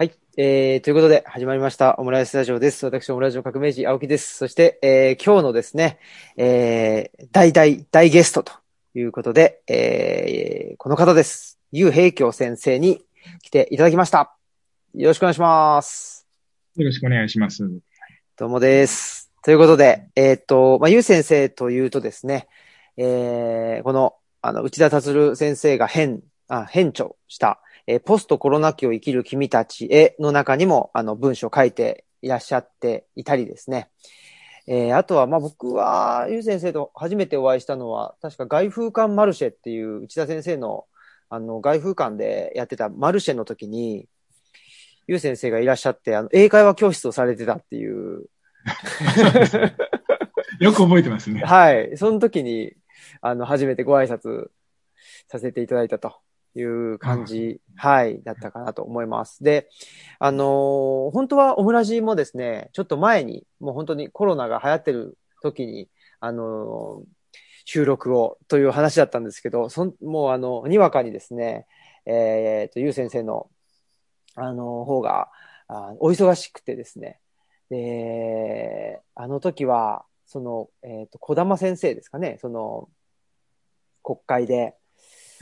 はい。えー、ということで、始まりました。オムライスラジオです。私、オムライスの革命児、青木です。そして、えー、今日のですね、えー、大大大ゲストということで、えー、この方です。ゆう平京先生に来ていただきました。よろしくお願いします。よろしくお願いします。どうもです。ということで、えっ、と、まあ、ゆう先生というとですね、えー、この、あの、内田達先生が編、あ、編著した、えーポストコロナ期を生きる君たちへの中にも、あの、文章を書いていらっしゃっていたりですね。えーあとは、まあ、僕は、ゆう先生と初めてお会いしたのは、確か外風館マルシェっていう内田先生の、あの、外風館でやってたマルシェの時に、ゆう先生がいらっしゃって、あの、英会話教室をされてたっていう、よく覚えてますね。はい。その時に、あの、初めてご挨拶させていただいたという感じ、はい、だったかなと思います。で、あのー本当はオムラジもですね、ちょっと前に、もう本当にコロナが流行ってる時に、あのー収録をという話だったんですけど、そんもうあの、にわかにですね、えーと、ゆう先生の、あの方が、あお忙しくてですね、で、あの時は、その、えっ、と、小玉先生ですかね、その、国会で、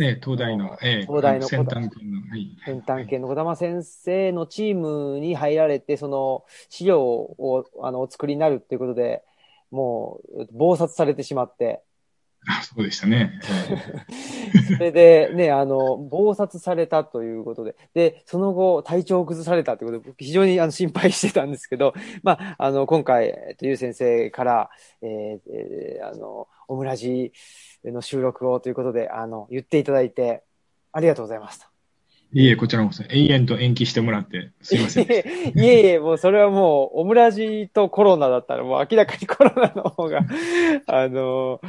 ええ東大の、ええ東大の先端系の、はい。先端系の小玉先生のチームに入られて、その資料をあのお作りになるっていうことで、もう暴殺されてしまって、あそうでしたね。それでね、あの、暴殺されたということで、で、その後体調を崩されたということで、僕非常にあの心配してたんですけど、まあ、あの、今回、えっと、ゆう先生から、えーえーあの、オムラジの収録をということで、あの、言っていただいて、ありがとうございました。いえ、こちらこそ永遠と延期してもらって、すいません。い えいえいえ、もうそれはもう、オムラジとコロナだったら、もう明らかにコロナの方が、あの、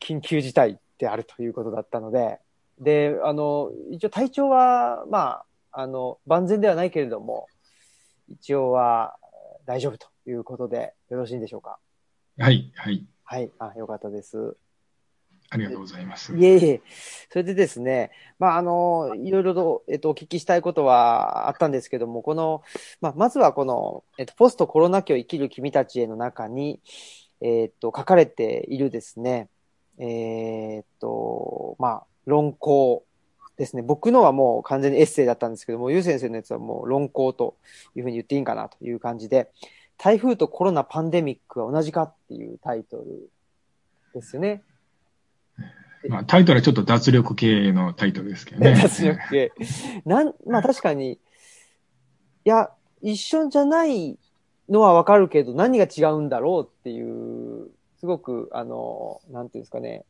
緊急事態であるということだったので、で、あの、一応体調は、まあ、あの、万全ではないけれども、一応は大丈夫ということで、よろしいんでしょうか？はい、はい。はい、あ、よかったです。ありがとうございます。いえいえ。それでですね、まあ、あの、いろいろと、えっと、お聞きしたいことはあったんですけども、この、まあ、まずはこの、えっと、ポストコロナ期を生きる君たちへの中に、えっと、書かれているですね、えっと、まあ、論考ですね。僕のはもう完全にエッセイだったんですけども、ゆう先生のやつはもう論考というふうに言っていいんかなという感じで、台風とコロナパンデミックは同じかっていうタイトルですよね。まあ、タイトルはちょっと脱力系のタイトルですけどね。脱力系。なん、まあ確かに、いや、一緒じゃないのはわかるけど、何が違うんだろうっていう、すごく、あの、なんていうんですかね、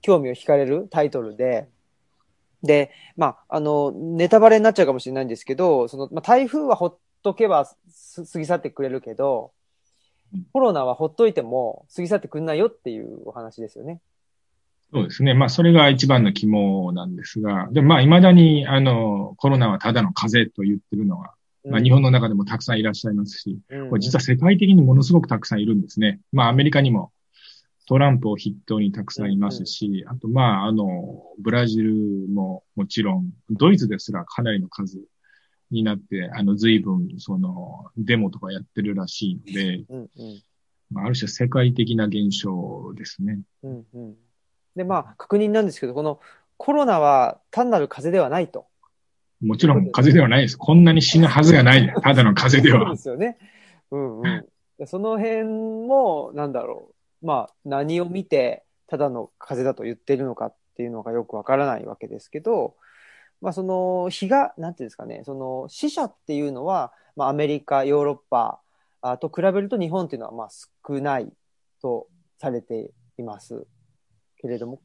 興味を惹かれるタイトルで、で、まあ、あの、ネタバレになっちゃうかもしれないんですけど、その、まあ、台風はほっとけばす過ぎ去ってくれるけどうん、コロナはほっといても過ぎ去ってくんないよっていうお話ですよね。そうですね。まあ、それが一番の肝なんですが、でもまあ、未だに、あの、コロナはただの風邪と言ってるのは、まあ、日本の中でもたくさんいらっしゃいますし、うん、これ実は世界的にものすごくたくさんいるんですね。まあ、アメリカにもトランプを筆頭にたくさんいますし、あと、まあ、あの、ブラジルももちろん、ドイツですらかなりの数になって、あの、随分、その、デモとかやってるらしいので、まあ、ある種世界的な現象ですね。うんうん。で、まあ、確認なんですけど、このコロナは単なる風邪ではないと。もちろん風邪ではないです。こんなに死ぬはずがない。ただの風邪ではそうで。すよね。うんうん。でその辺も、なんだろう。まあ、何を見て、ただの風邪だと言ってるのかっていうのがよくわからないわけですけど、まあ、その、日が、なんていうんですかね、その、死者っていうのは、まあ、アメリカ、ヨーロッパあと比べると日本っていうのは、まあ、少ないとされていますけれども。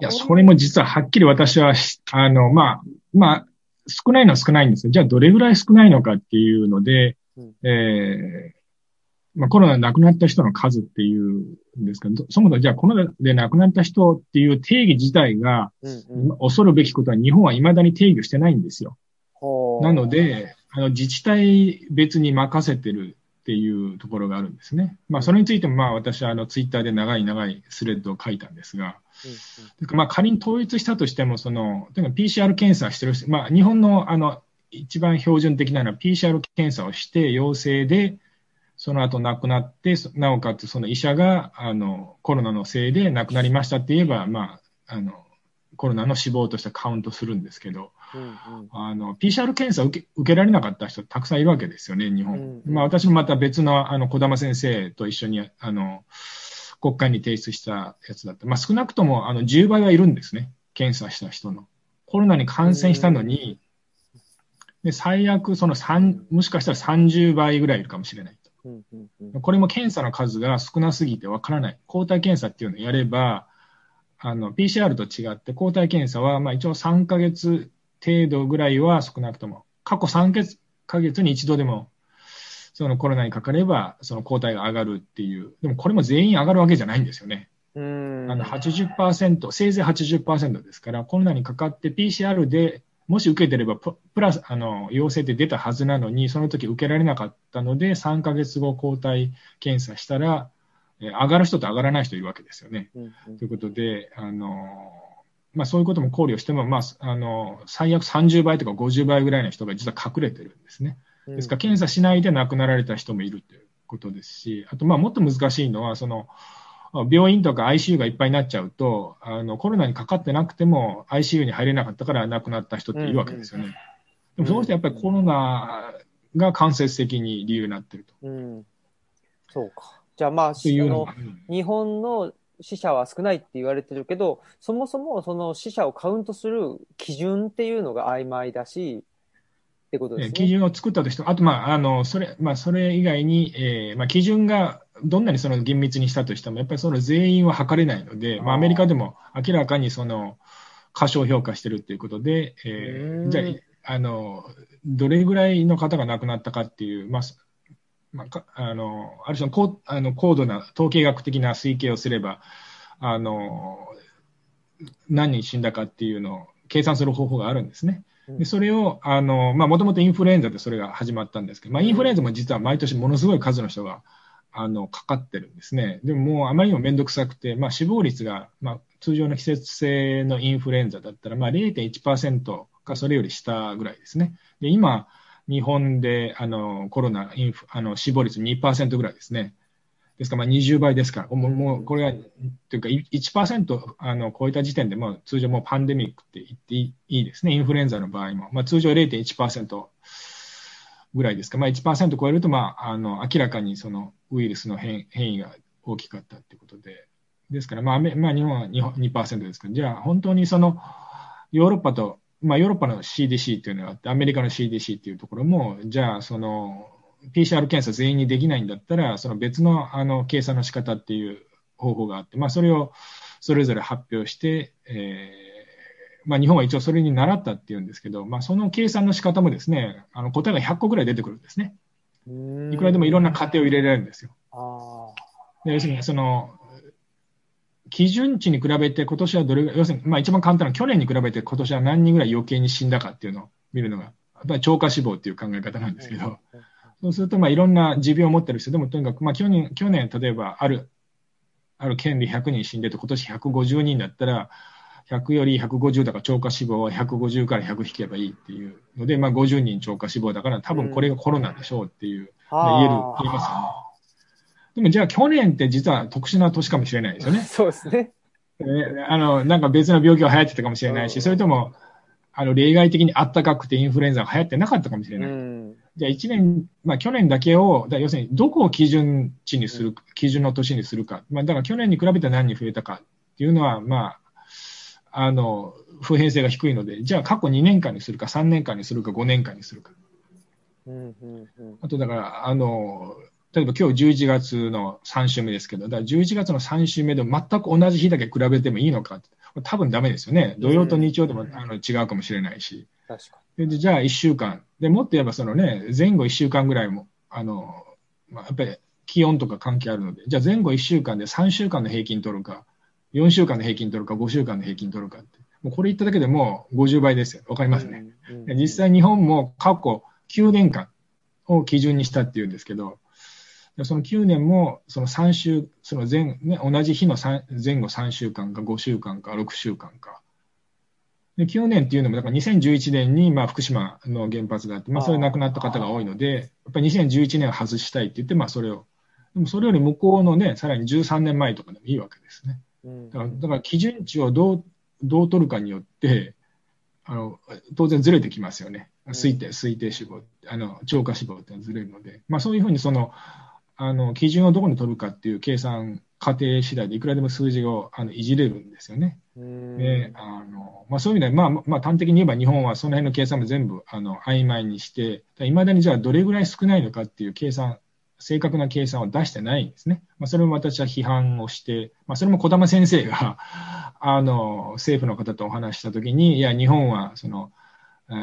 いや、それも実ははっきり私はし、あの、まあ、まあ、少ないのは少ないんですよ。じゃあどれぐらい少ないのかっていうので、うんえーまあコロナで亡くなった人の数っていうんですけど、そもそもじゃあコロナで亡くなった人っていう定義自体が、うんうん恐るべきことは日本は未だに定義をしてないんですよ。なので、あの自治体別に任せてるっていうところがあるんですね。まあそれについてもまあ私はあのツイッターで長い長いスレッドを書いたんですが、うんてかまあ仮に統一したとしても、その、例えば PCR 検査してる人、まあ日本のあの、一番標準的なのは PCR 検査をして陽性で、その後亡くなって、なおかつその医者があのコロナのせいで亡くなりましたって言えば、まあ、あのコロナの死亡としてカウントするんですけど、うんうん、あの PCR 検査を受け受けられなかった人たくさんいるわけですよね、日本。うんうん、まあ、私もまた別のあの小玉先生と一緒にあの国会に提出したやつだった。まあ、少なくともあの10倍はいるんですね、検査した人の。コロナに感染したのに、で最悪その3、もしかしたら30倍ぐらいいるかもしれないと。これも検査の数が少なすぎてわからない。抗体検査っていうのをやれば、あの、PCR と違って抗体検査は、まあ一応3ヶ月程度ぐらいは少なくとも、過去3ヶ月に一度でも、そのコロナにかかれば、その抗体が上がるっていう。でもこれも全員上がるわけじゃないんですよね。うんあの80%、せいぜい80%ですから、コロナにかかって PCR でもし受けてればプラス、あの、陽性って出たはずなのに、その時受けられなかったので、3ヶ月後抗体検査したら、え上がる人と上がらない人いるわけですよね。うんうん、ということで、あの、まあそういうことも考慮しても、まあ、あの、最悪30倍とか50倍ぐらいの人が実は隠れてるんですね。ですから、検査しないで亡くなられた人もいるということですし、あと、まあもっと難しいのは、その、病院とか ICU がいっぱいになっちゃうと、あのコロナにかかってなくても ICU に入れなかったから亡くなった人っているわけですよね。でもそうしてやっぱりコロナが間接的に理由になってると。うん、そうか。じゃあまあ、の日本の死者は少ないって言われてるけど、そもそもその死者をカウントする基準っていうのが曖昧だし、ってことですね。基準を作ったとして、あと、まあ、あの、それ、まあ、それ以外に、えー、まあ、基準がどんなにその厳密にしたとしても、やっぱりその全員は測れないので、まあ、アメリカでも明らかにその過小評価してるっていうことで、えー、じゃあ、あの、どれぐらいの方が亡くなったかっていう、まあ、まあ、あの、ある種の高あの高度な統計学的な推計をすれば、あの、何人死んだかっていうのを計算する方法があるんですね。でそれを、あの、まあ、もともとインフルエンザでそれが始まったんですけど、まあ、インフルエンザも実は毎年ものすごい数の人があの、かかってるんですね。でももうあまりにもめんどくさくて、まあ死亡率が、まあ通常の季節性のインフルエンザだったら、まあ0.1%かそれより下ぐらいですね。で、今、日本であのコロナインフ、あの死亡率2%ぐらいですね。ですから、まあ20倍ですから、もうもうこれは、というか1%あの超えた時点で、もう通常もうパンデミックって言っていいですね。インフルエンザの場合も。まあ通常0.1%ぐらいですか。まあ1%超えると、まあ、あの、明らかにそのウイルスの変変異が大きかったということで。ですから、まあ、まあ、日本は 2%, 2ですから、じゃあ本当にその、ヨーロッパと、まあ、ヨーロッパの CDC っていうのがあって、アメリカの CDC っていうところも、じゃあ、その、PCR 検査全員にできないんだったら、その別のあの計算の仕方っていう方法があって、まあ、それをそれぞれ発表して、えーまあ、日本は一応それに習ったっていうんですけど、まあ、その計算の仕方もですね、あの答えが100個ぐらい出てくるんですね。いくらでもいろんな過程を入れられるんですよ。で要するに、その、基準値に比べて今年はどれぐらい、要するに、まあ一番簡単な去年に比べて今年は何人ぐらい余計に死んだかっていうのを見るのが、やっぱり超過死亡っていう考え方なんですけど、そうすると、まあいろんな持病を持ってる人でも、とにかく、まあ去年、去年、例えばある、ある県で100人死んでて、今年150人だったら、100より150だから超過死亡は150から100引けばいいっていうので、まあ、50人超過死亡だから多分これがコロナでしょうっていう、うん、言える、言えますよね。でもじゃあ去年って実は特殊な年かもしれないですよね。そうですね。えあの、なんか別の病気が流行ってたかもしれないし、それとも、あの、例外的にあったかくてインフルエンザが流行ってなかったかもしれない。うん、じゃあ1年、まあ去年だけを、だ要するにどこを基準値にする、基準の年にするか。まあだから去年に比べて何人増えたかっていうのは、まあ、あの、普遍性が低いので、じゃあ過去2年間にするか、3年間にするか、5年間にするか。うんうんうん、あとだから、あの、例えば今日11月の3週目ですけど、だから11月の3週目で全く同じ日だけ比べてもいいのか多分ダメですよね。土曜と日曜でも、あの違うかもしれないし。確かにでじゃあ1週間。で、もっと言えばそのね、前後1週間ぐらいも、あの、まあ、やっぱり気温とか関係あるので、じゃあ前後1週間で3週間の平均取るか、4週間の平均取るか、5週間の平均取るかって。もうこれ言っただけでもう50倍ですよ。わかりますね、うんうん、実際日本も過去9年間を基準にしたっていうんですけど、その9年もその3週、その前、ね、同じ日の前後3週間か5週間か6週間か。で9年っていうのも、だから2011年にまあ福島の原発があって、まあ、それ亡くなった方が多いので、やっぱり2011年は外したいって言って、まあ、それを、でもそれより向こうのね、さらに13年前とかでもいいわけですね。だからだから基準値をどうどう取るかによって、あの当然ずれてきますよね。推定、推定死亡、あの超過死亡ってずれるので、まあ、そういうふうにそのあの基準をどこに取るかっていう計算過程次第でいくらでも数字をあのいじれるんですよね。であのまあ、そういう意味で、まあまあ、端的に言えば日本はその辺の計算も全部あの曖昧にして、いまだにじゃあどれぐらい少ないのかっていう計算、正確な計算を出してないんですね。まあ、それも私は批判をして、まあ、それも児玉先生が あの政府の方とお話したときに、いや、日本はその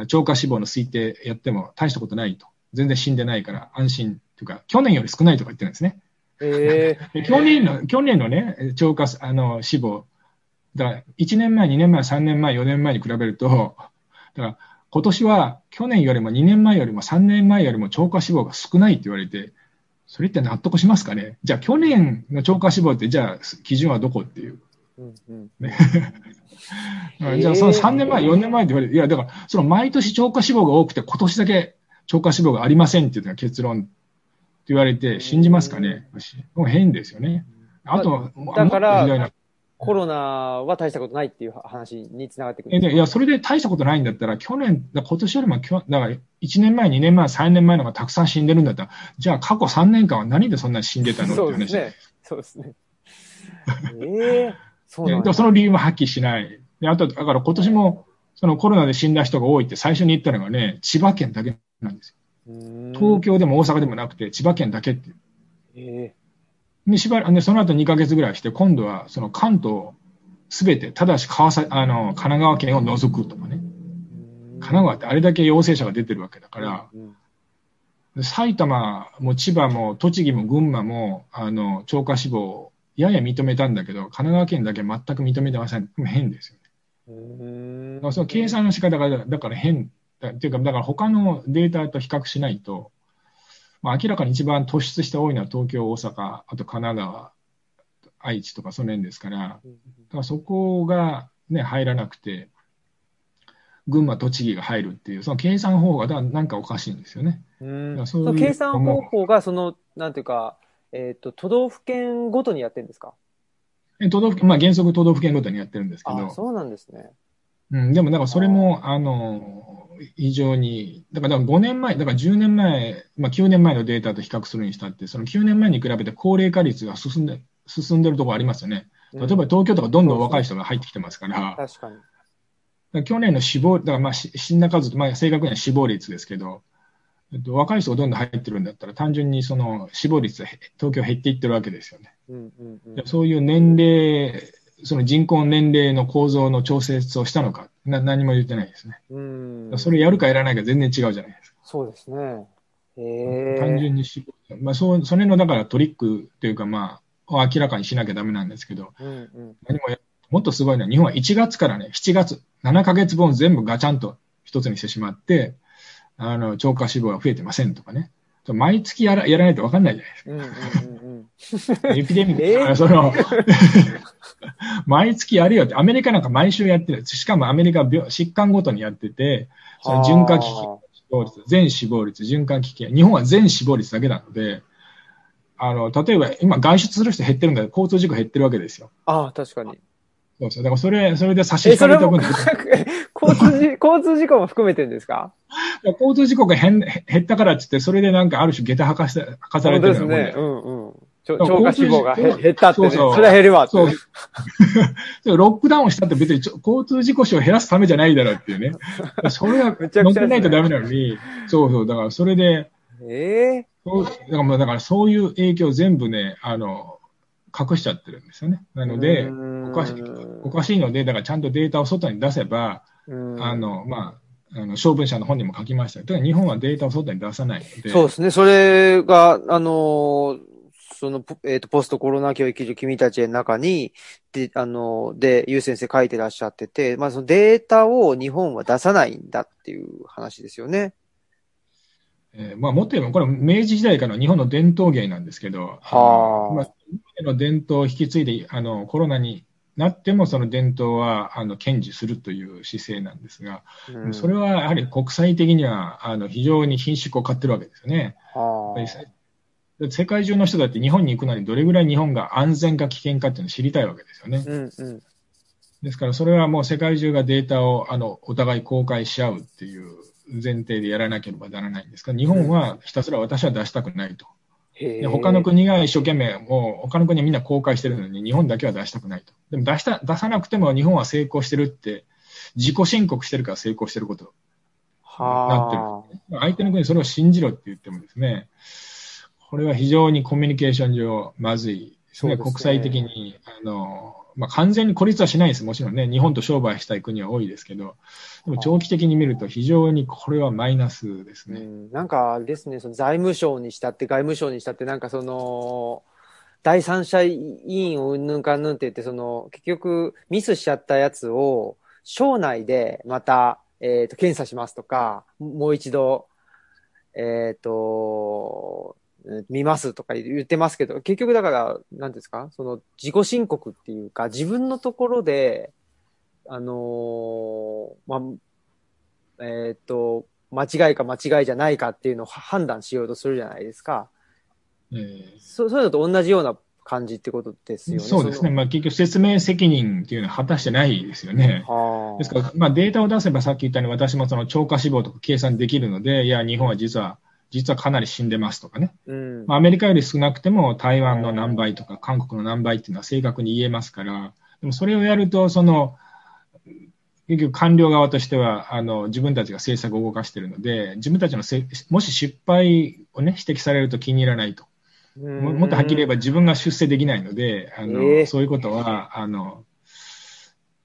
超過死亡の推定やっても大したことないと。全然死んでないから安心というか、去年より少ないとか言ってるんですね。えー、去年の、去年のね、超過、あの、死亡。だから、1年前、2年前、3年前、4年前に比べると、だから、今年は去年よりも2年前よりも3年前よりも超過死亡が少ないって言われて、それって納得しますかね？じゃあ去年の超過死亡って、じゃあ基準はどこっていう。うんうんね、じゃあその3年前、4年前って言われて、いやだからその毎年超過死亡が多くて今年だけ超過死亡がありませんっていうのが結論言われて信じますかね？もう変ですよね。あと、だから、コロナは大したことないっていう話につながってくるいや、それで大したことないんだったら、去年、今年よりも、だから1年前、2年前、3年前のがたくさん死んでるんだったら、じゃあ過去3年間は何でそんなに死んでたの？って話。そうですね。そうですね。ええー、そうなんだ。その理由も発揮しない。であと、だから今年も、そのコロナで死んだ人が多いって最初に言ったのがね、千葉県だけなんですよ。東京でも大阪でもなくて、千葉県だけって。えーで、しばらく、その後2ヶ月ぐらいして、今度はその関東すべて、ただし川さあの神奈川県を除くとかね。神奈川ってあれだけ陽性者が出てるわけだから、埼玉も千葉も栃木も群馬も、あの、超過死亡、やや認めたんだけど、神奈川県だけ全く認めてません。変ですよね。その計算の仕方が、だから変。っていうか、だから他のデータと比較しないと、まあ、明らかに一番突出して多いのは東京、大阪、あと神奈川、愛知とかその辺ですから、だからそこが、ね、入らなくて、群馬、栃木が入るっていう、その計算方法がなんかおかしいんですよね。うんその計算方法が、その、なんていうか、えっ、ー、と、都道府県ごとにやってるんですか？都道府県、まあ原則都道府県ごとにやってるんですけど。そうなんですね。うん、でも、なんかそれも、あの、非常に、だから5年前、だから10年前、まあ、9年前のデータと比較するにしたって、その9年前に比べて高齢化率が進んで進んでるところありますよね。例えば東京とかどんどん若い人が入ってきてますから。うん、確かに。去年の死亡、だからまあ死んだ数、まあ、正確には死亡率ですけど、えっと、若い人がどんどん入ってるんだったら、単純にその死亡率、東京減っていってるわけですよね。うんうんうん、そういう年齢、その人口年齢の構造の調節をしたのか、な何も言ってないですね。うんそれやるかやらないか全然違うじゃないですか。そうですね。へ単純に死亡、まあ、そそれのだからトリックというか、まあ、を明らかにしなきゃだめなんですけど、うんうん、何ももっとすごいのは、日本は1月からね、7月、7ヶ月分全部ガチャンと一つにしてしまって、あの、超過死亡は増えてませんとかね。毎月やらやらないと分かんないじゃないですか。うんうんうんうん、エピデミック、えー、その毎月やるよって、アメリカなんか毎週やってる。しかもアメリカは病疾患ごとにやってて、その循環危機、死亡率、全死亡率、循環危機、日本は全死亡率だけなので、あの、例えば今外出する人減ってるんだけど、交通事故減ってるわけですよ。ああ、確かに。そうそう。だからそれ、それで差し引かれておくんです 交通事、交通事故も含めてるんですか？交通事故が減減ったからってって、それでなんかある種下駄履かさ履かされてるんですね。うんうん。超過死亡が減ったって、ね、そうそうそれは減るわって。そう。ロックダウンしたって別に交通事故死を減らすためじゃないだろうっていうね。それは乗ってないとダメなのに、そうそう。だからそれで、ええー、だからだからそういう影響全部ね、あの、隠しちゃってるんですよね。なので、おかしい、おかしいので、だからちゃんとデータを外に出せば、あの、まあ、あの、小文社の本にも書きましたけど、日本はデータを外に出さないので。そうですね。それが、あのその、えっ、ー、と、ポストコロナ教育上君たちの中に、で、あの、で、ゆう先生書いてらっしゃってて、まあ、そのデータを日本は出さないんだっていう話ですよね。えー、まあ、もっと言えば、これ明治時代からの日本の伝統芸なんですけど、はあ。まあ、の伝統を引き継いで、あの、コロナになってもその伝統はあの堅持するという姿勢なんですが、うんそれはやはり国際的にはあの非常に品種を買ってるわけですよね。は世界中の人だって日本に行くのにどれぐらい日本が安全か危険かっていうのを知りたいわけですよね。うんうん。ですからそれはもう世界中がデータをあのお互い公開し合うっていう前提でやらなければならないんですが、日本はひたすら私は出したくないと。で他の国が一生懸命、もう他の国はみんな公開してるのに、日本だけは出したくないと。でも出した出さなくても日本は成功してるって、自己申告してるから成功してることなってるはあ。相手の国それを信じろって言ってもですね、これは非常にコミュニケーション上まずいですね。そうですね国際的に、あの、まあ、完全に孤立はしないです。もちろんね、日本と商売したい国は多いですけど、でも長期的に見ると非常にこれはマイナスですね。うん、なんかですね、その財務省にしたって外務省にしたって、なんかその、第三者委員をうんぬんかんぬんって言って、その、結局ミスしちゃったやつを、省内でまた、えっ、と、検査しますとか、もう一度、えっ、と、うん見ますとか言ってますけど、結局だから、なんですか？その自己申告っていうか、自分のところで、あのーまあ、えっ、と、間違いか間違いじゃないかっていうのを判断しようとするじゃないですか。えーそそういうのと同じような感じってことですよね。そうですね。まあ、結局説明責任っていうのは果たしてないですよね。ですから、まあ、データを出せばさっき言ったように私もその超過死亡とか計算できるので、いや、日本は実は、実はかなり死んでますとかね。うん。まあ、アメリカより少なくても台湾の何倍とか韓国の何倍っていうのは正確に言えますから、でもそれをやると、その、結局官僚側としては、あの、自分たちが政策を動かしているので、自分たちのせもし失敗をね、指摘されると気に入らないと。ももっとはっきり言えば自分が出世できないので、あの、ええそういうことは、あの、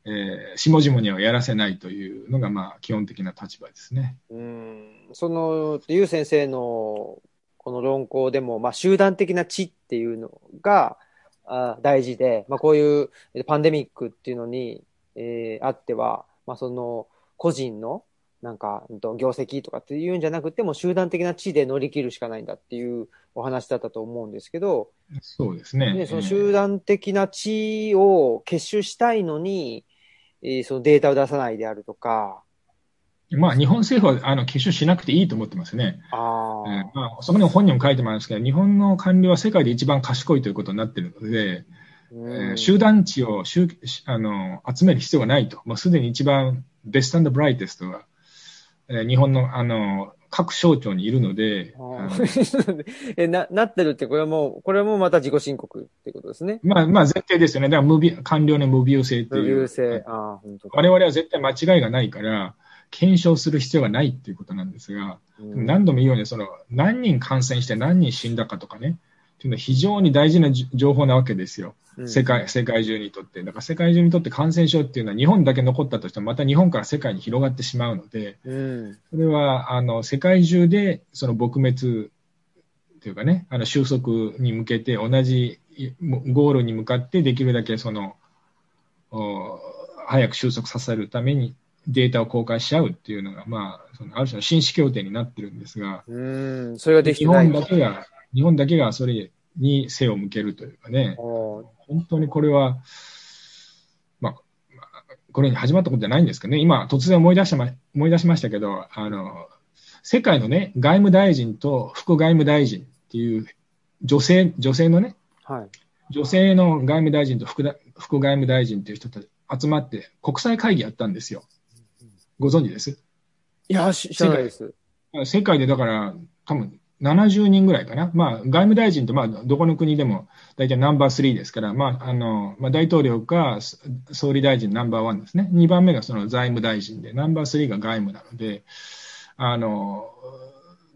えー下々にはやらせないというのが、まあ、基本的な立場ですね。うん。その、ゆう先生のこの論考でも、まあ、集団的な知っていうのがあ大事で、まあ、こういうパンデミックっていうのに、えーあっては、まあ、その、個人の、なんか、業績とかっていうんじゃなくても、集団的な知で乗り切るしかないんだっていうお話だったと思うんですけど、そうですね。で、その集団的な知を結集したいのに、えーそのデータを出さないであるとか、まあ、日本政府は、あの、結集しなくていいと思ってますね。ああ、えーまあ、そこにも本人も書いてますけど、日本の官僚は世界で一番賢いということになっているので、うんえー集団値を集あの集める必要がないと。もうすでに一番ベストブライテストが、えー日本のあの各省庁にいるので、えな、なってるって、これはもう、これはもうまた自己申告ってことですね。まあ、まあ前提ですよね。だから無病官僚の無病性って無いう。病性。ああ、本当だ我々は絶対間違いがないから、検証する必要がないっていうことなんですが、うん何度も言うように、その何人感染して何人死んだかとかね、っていうのは非常に大事なじ情報なわけですよ。うん世界、世界中にとって。だから世界中にとって感染症っていうのは日本だけ残ったとしても、また日本から世界に広がってしまうので、うん。それは、あの、世界中でその撲滅っていうかね、あの、収束に向けて同じいゴールに向かってできるだけその、お早く収束させるためにデータを公開し合うっていうのが、まあ、そのある種の紳士協定になってるんですが、うん。それができない。本だけが、日本だけがそれに背を向けるというかね、本当にこれは、まあ、まあこれに始まったことじゃないんですけどね、今、突然思い出しま思い出しましたけど、あの、世界のね、外務大臣と副外務大臣っていう、女性、女性のね、はい。女性の外務大臣と副だ副外務大臣っていう人たち集まって国際会議やったんですよ。ご存知です？いや、し知らないです。世界でだから、多分70人ぐらいかな。まあ、外務大臣と、まあ、どこの国でも大体ナンバー3ですから、まあ、あの、まあ、大統領かそ総理大臣ナンバーワンですね。2番目がその財務大臣で、ナンバー3が外務なので、あの、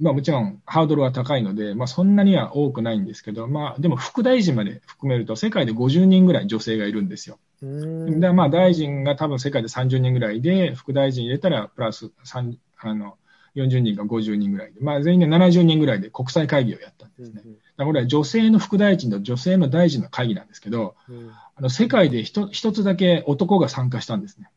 まあ、もちろんハードルは高いので、まあ、そんなには多くないんですけど、まあ、でも副大臣まで含めると、世界で50人ぐらい女性がいるんですよ。うん。でまあ、大臣が多分世界で30人ぐらいで、副大臣入れたらプラス3あの40人か50人ぐらいで、まあ、全員で70人ぐらいで国際会議をやったんですね。だからこれは女性の副大臣と女性の大臣の会議なんですけど、うんあの世界で一一つだけ男が参加したんですね。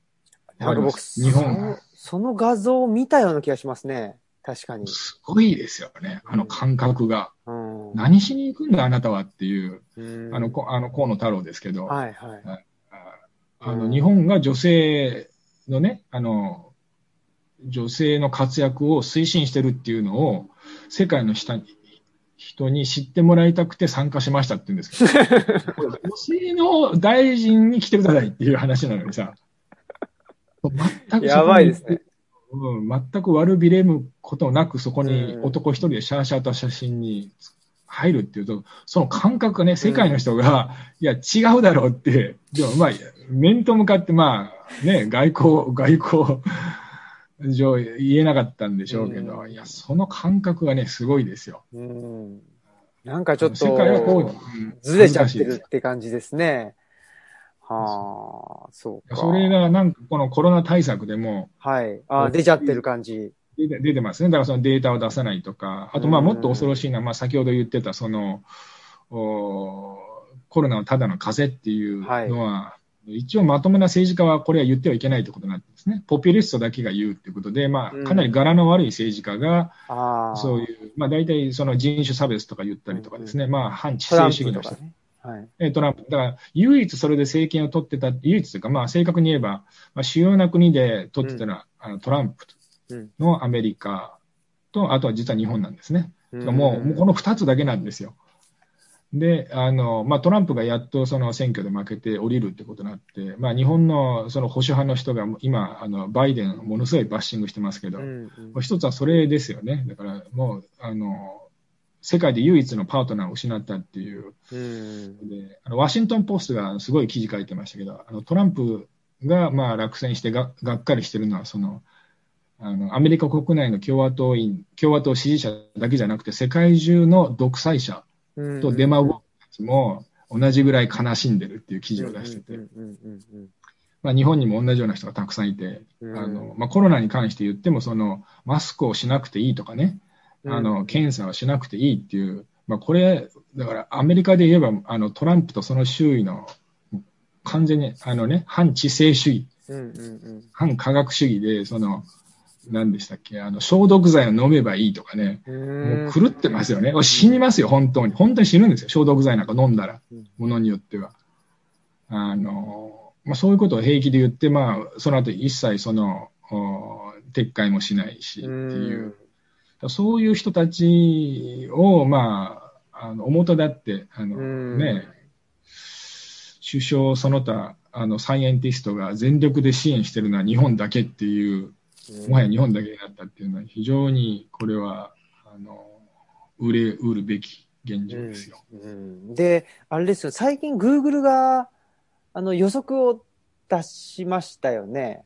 なんか僕、日本そその画像を見たような気がしますね。確かに。すごいですよね、あの感覚が。うん。何しに行くんだ、あなたはっていう、うんあの、こあの河野太郎ですけど、はいはい。あの、うん日本が女性のね、あの、女性の活躍を推進してるっていうのを、世界の下に、人に知ってもらいたくて参加しましたって言うんですけど、女性の大臣に来てくださいっていう話なのにさ、全くやばいですね。うん、全く悪びれむことなく、そこにうん男一人でシャーシャーと写真に入るっていうと、その感覚がね、世界の人が、いや、違うだろうって、でもまあ、面と向かって、まあ、ね、外交、外交上言えなかったんでしょうけど、うんいや、その感覚がね、すごいですよ。うん。なんかちょっと、世界はこう、うんずれちゃってるって感じですね。はあ、そうか。それがなんかこのコロナ対策でもはい。あ出ちゃってる感じ。出てますね。だからそのデータを出さないとか、あとまあうんもっと恐ろしいのは、まあ先ほど言ってたその、おコロナはただの風邪っていうのは、一応まともな政治家はこれは言ってはいけないということになってますね。ポピュリストだけが言うっていうことで、まうんあかなり柄の悪い政治家が。そういう、まあ大体その人種差別とか言ったりとかですね、まあ反知性主義の人。はい。えートランプ。だから、唯一それで政権を取ってた、唯一というか、まあ、正確に言えば、まあ、主要な国で取ってたのは、あのトランプうんのアメリカと、あとは実は日本なんですね。うんもう、もうこの二つだけなんですよ。で、あの、まあ、トランプがやっとその選挙で負けて降りるってことになって、まあ、日本のその保守派の人が今、あの、バイデンをものすごいバッシングしてますけど、うん一つはそれですよね。だから、もう、あの、世界で唯一のパートナーを失ったっていう、うん。であのワシントン・ポストがすごい記事書いてましたけど、あのトランプがまあ落選してががっかりしてるのはその、あのアメリカ国内の共和党員、共和党支持者だけじゃなくて、世界中の独裁者うん。とデマゴンたちも同じぐらい悲しんでるっていう記事を出してて、まあ、日本にも同じような人がたくさんいて、うん。あのまあ、コロナに関して言ってもその、マスクをしなくていいとかね、うん。あの検査をしなくていいっていう、まあ、これ、だからアメリカで言えばあのトランプとその周囲の完全にあの、ね、反知性主義、反科学主義で、その何でしたっけ、あの消毒剤を飲めばいいとかね、うん。もう狂ってますよね、死にますよ、本当に、本当に死ぬんですよ、消毒剤なんか飲んだら。うん、ものによっては。あのまあ、そういうことを平気で言って、まあ、その後一切そのお撤回もしないしっていう。そういう人たちを、まあ、あの、表立って、あの、うん。ね、首相その他、あの、サイエンティストが全力で支援してるのは日本だけっていう、もはや日本だけになったっていうのは非常にこれは、あの、売れ、売るべき現状ですよ。うんで、あれですよ、最近 Google が、あの、予測を出しましたよね。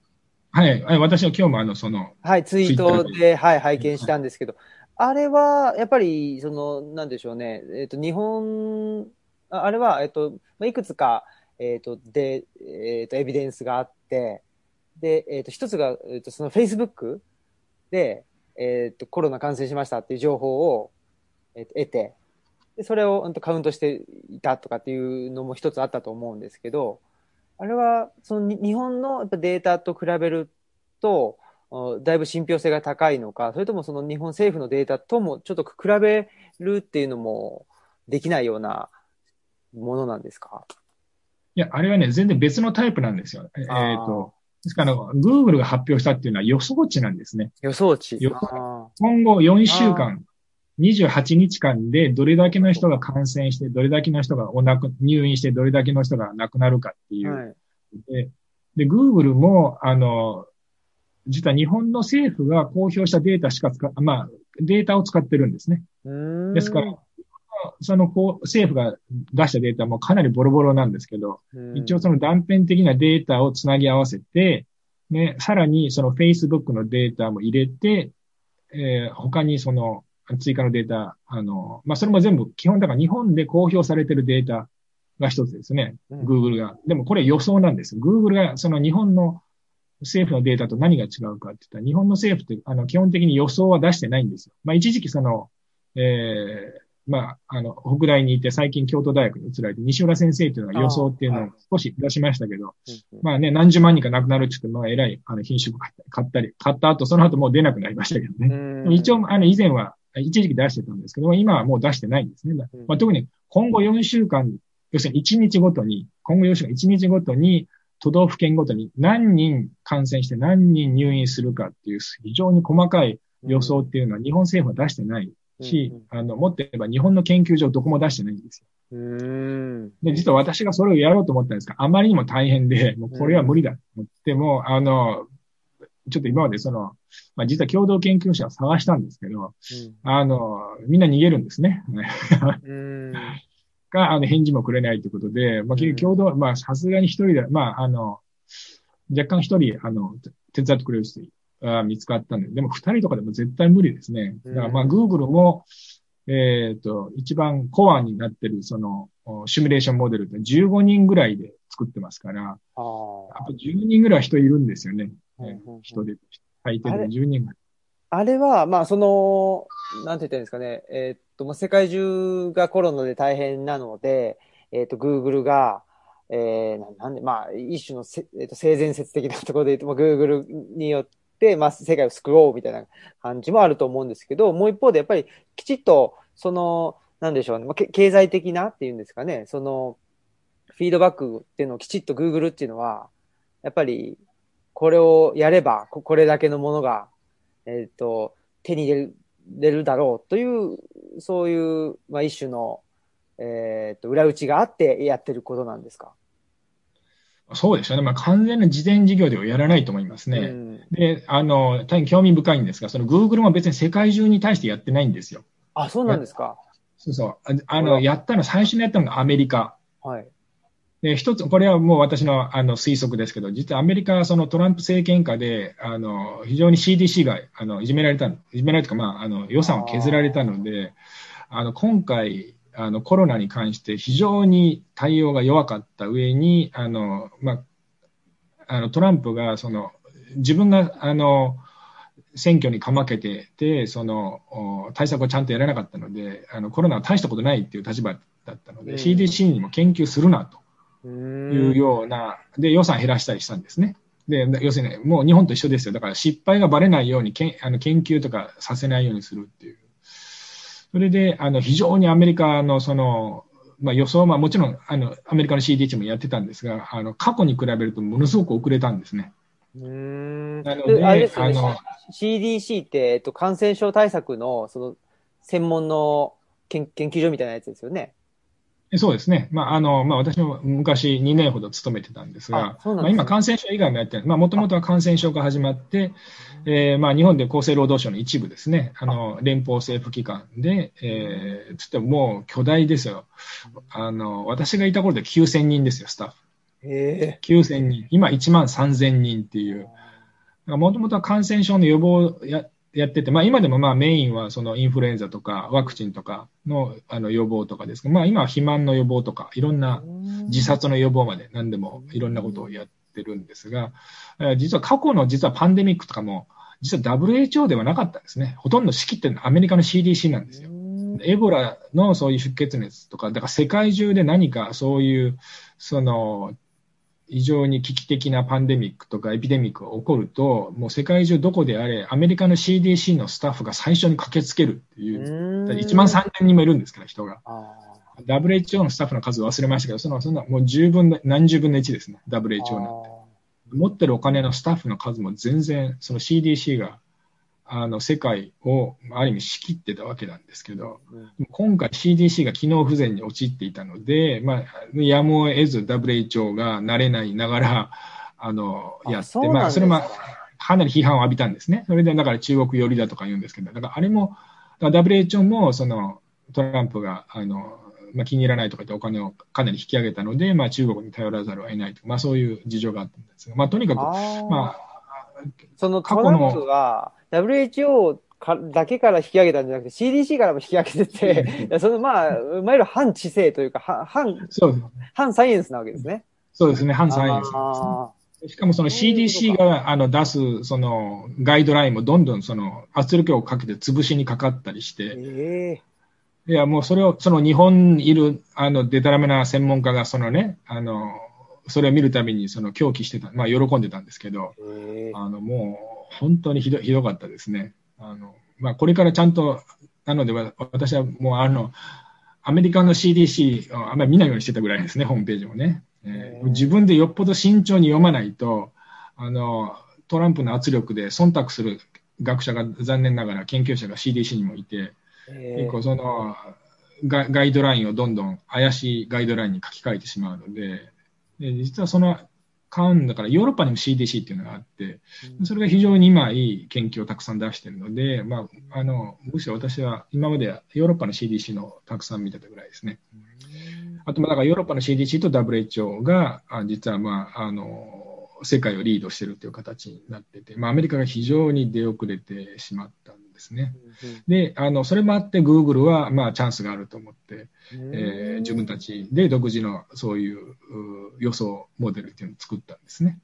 はい、はい。私は今日もあの、その、はい、ツイートで、はい、拝見したんですけど、あれは、やっぱり、その、なんでしょうね、えっ、と、日本、ああれは、えっ、と、まあいくつか、えっ、と、で、えっ、と、エビデンスがあって、で、えっ、と、一つが、えっ、と、その Facebook で、えっ、と、コロナ感染しましたっていう情報を、えーと得て、で、それをうんとカウントしていたとかっていうのも一つあったと思うんですけど、あれは、そのに日本のやっぱデータと比べると、おだいぶ信憑性が高いのか、それともその日本政府のデータともちょっと比べるっていうのもできないようなものなんですか？いや、あれはね、全然別のタイプなんですよ。えっ、あーと、ですから、Google が発表したっていうのは予想値なんですね。予想値。今後4週間、28日間でどれだけの人が感染して、どれだけの人がお亡く入院して、どれだけの人が亡くなるかっていう。ーはい。で、で Google も、あの、実は日本の政府が公表したデータしか使っ、まあ、データを使ってるんですね。ですから、そのこう政府が出したデータもかなりボロボロなんですけど、うん一応その断片的なデータをつなぎ合わせて、ね、さらにその Facebook のデータも入れて、えー他にその追加のデータ、あの、まあ、それも全部基本だから日本で公表されてるデータが一つですね。うん Google が。でもこれ予想なんです。Google がその日本の政府のデータと何が違うかって言ったら、日本の政府ってあの基本的に予想は出してないんですよ。まあ、一時期その、えーまあ、あの、北大にいて最近京都大学に移られて、西浦先生っていうのが予想っていうのを少し出しましたけど、うんまあね、何十万人か亡くなるって言って、まあ、偉い、あの、品種買った買ったり、買った後、その後もう出なくなりましたけどね。一応、あの、以前は、一時期出してたんですけど、今はもう出してないんですね。うん。まあ、特に今後4週間、要するに1日ごとに、今後4週間、1日ごとに、都道府県ごとに何人感染して何人入院するかっていう非常に細かい予想っていうのは日本政府は出してないし、あの、もっと言えば日本の研究所どこも出してないんですよ。で、実は私がそれをやろうと思ったんですが、あまりにも大変で、もうこれは無理だと思っても、あの、ちょっと今までその、まあ、実は共同研究者を探したんですけど、あの、みんな逃げるんですね。が、あの、返事もくれないということで、まあ、結局共同、まあ、さすがに一人で、まあ、あの、若干一人、あの、手伝ってくれる人が見つかったんで、でも二人とかでも絶対無理ですね。だからまあ、Google も、えっ、ー、と、一番コアになってる、その、シミュレーションモデルって15人ぐらいで作ってますから、あと10人ぐらい人いるんですよね。人で、最低で10人ぐらい。あれは、まあ、その、なんて言ったらいいんですかね。えー、っと、まあ、世界中がコロナで大変なので、えー、っと、Google が、えー、なんで、まあ、一種のせ、えー、っと性善説的なところで言うと、まあ、Google によって、まあ、世界を救おうみたいな感じもあると思うんですけど、もう一方でやっぱりきちっと、その、なんでしょうね、まあ、経済的なっていうんですかね、その、フィードバックっていうのをきちっと Google っていうのは、やっぱり、これをやれば、これだけのものがえっ、ー、と、手に入れるれるだろうという、そういう、まあ、一種の、えっ、ー、と、裏打ちがあってやってることなんですか？そうですよね。まあ、完全な事前事業ではやらないと思いますね。うん、で、あの、大変興味深いんですが、その Google も別に世界中に対してやってないんですよ。あ、そうなんですか。そうそう。ああの、やったの、最初にやったのがアメリカ。はい。で、一つ、これはもう私のあの推測ですけど、実はアメリカはそのトランプ政権下で、あの、非常に CDC が、あの、いじめられた、いじめられたか、まあ、あの、予算を削られたので、あの、今回、あの、コロナに関して非常に対応が弱かった上に、あの、まあ、あの、トランプが、その、自分が、あの、選挙にかまけてて、その、対策をちゃんとやらなかったので、あの、コロナは大したことないっていう立場だったので、CDC にも研究するなと。いうような、で、予算減らしたりしたんですね。で、要するに、もう日本と一緒ですよ。だから失敗がばれないようにけんあの研究とかさせないようにするっていう。それで、あの、非常にアメリカのその、まあ予想は、まあもちろん、あの、アメリカの CDH もやってたんですが、あの、過去に比べるとものすごく遅れたんですね。うんなので、あれですね、CDC って、えっと、感染症対策の、その、専門の研研究所みたいなやつですよね。そうですね。まあ、あの、まあ、私も昔2年ほど勤めてたんですが、すね、まあ、今感染症以外もやってる。まあ、もともとは感染症が始まって、えー、まあ、日本で厚生労働省の一部ですね、あの、連邦政府機関で、えー、つってもう巨大ですよ。あの、私がいた頃で9000人ですよ、スタッフ。えー、9000人。今1万3000人っていう。もともとは感染症の予防ややってて、まあ今でもまあメインはそのインフルエンザとかワクチンとかのあの予防とかですけど、まあ今は肥満の予防とか、いろんな自殺の予防まで何でもいろんなことをやってるんですが、実は過去の実はパンデミックとかも、実は WHO ではなかったんですね。ほとんど仕切ってるのはアメリカの CDC なんですよ。エボラのそういう出血熱とか、だから世界中で何かそういう、その非常に危機的なパンデミックとかエピデミックが起こると、もう世界中どこであれ、アメリカの CDC のスタッフが最初に駆けつけるっていう、1万3000人もいるんですから、人が。WHO のスタッフの数忘れましたけど、その、そんな、もう十分、何十分の1ですね、WHO なんて。持ってるお金のスタッフの数も全然、その CDC があの、世界を、ある意味仕切ってたわけなんですけど、うん、今回 CDC が機能不全に陥っていたので、まあ、やむを得ず WHO が慣れないながら、あの、やって、まあ、それも、かなり批判を浴びたんですね。それで、だから中国寄りだとか言うんですけど、だからあれも、WHO も、その、トランプが、あの、まあ、気に入らないとか言ってお金をかなり引き上げたので、まあ、中国に頼らざるを得ないとまあ、そういう事情があったんですが、まあ、とにかく、まあ、そのトランプが WHO かだけから引き上げたんじゃなくて CDC からも引き上げてて、そのまあ、いわゆる反知性というか、反、反サイエンスなわけですね。そうですね、反サイエンスです、ね。しかもその CDC があの出すそのガイドラインもどんどんその圧力をかけて潰しにかかったりして、えー、いやもうそれをその日本にいるあのデタラメな専門家がそのね、あのそれを見るたびにその狂気してた、まあ、喜んでたんですけど、あのもう本当にひどひどかったですね。あのまあ、これからちゃんと、なので私はもうあの、アメリカの CDC をあんまり見ないようにしてたぐらいですね、ホームページもね。えー、自分でよっぽど慎重に読まないと、あの、トランプの圧力で忖度する学者が残念ながら研究者が CDC にもいて、結構そのガガイドラインをどんどん怪しいガイドラインに書き換えてしまうので、で実はその買うんだから、ヨーロッパにも CDC っていうのがあって、それが非常に今いい研究をたくさん出しているので、まあ、あの、むしろ私は今までヨーロッパの CDC のたくさん見てたぐらいですね。あと、まあ、だからヨーロッパの CDC と WHO が、あ実はまあ、あの、世界をリードしてるっていう形になってて、まあ、アメリカが非常に出遅れてしまったんですね。で、あの、それもあって、グーグルは、まあ、チャンスがあると思って、えー、自分たちで独自のそういう予想モデルっていうのを作ったんですね。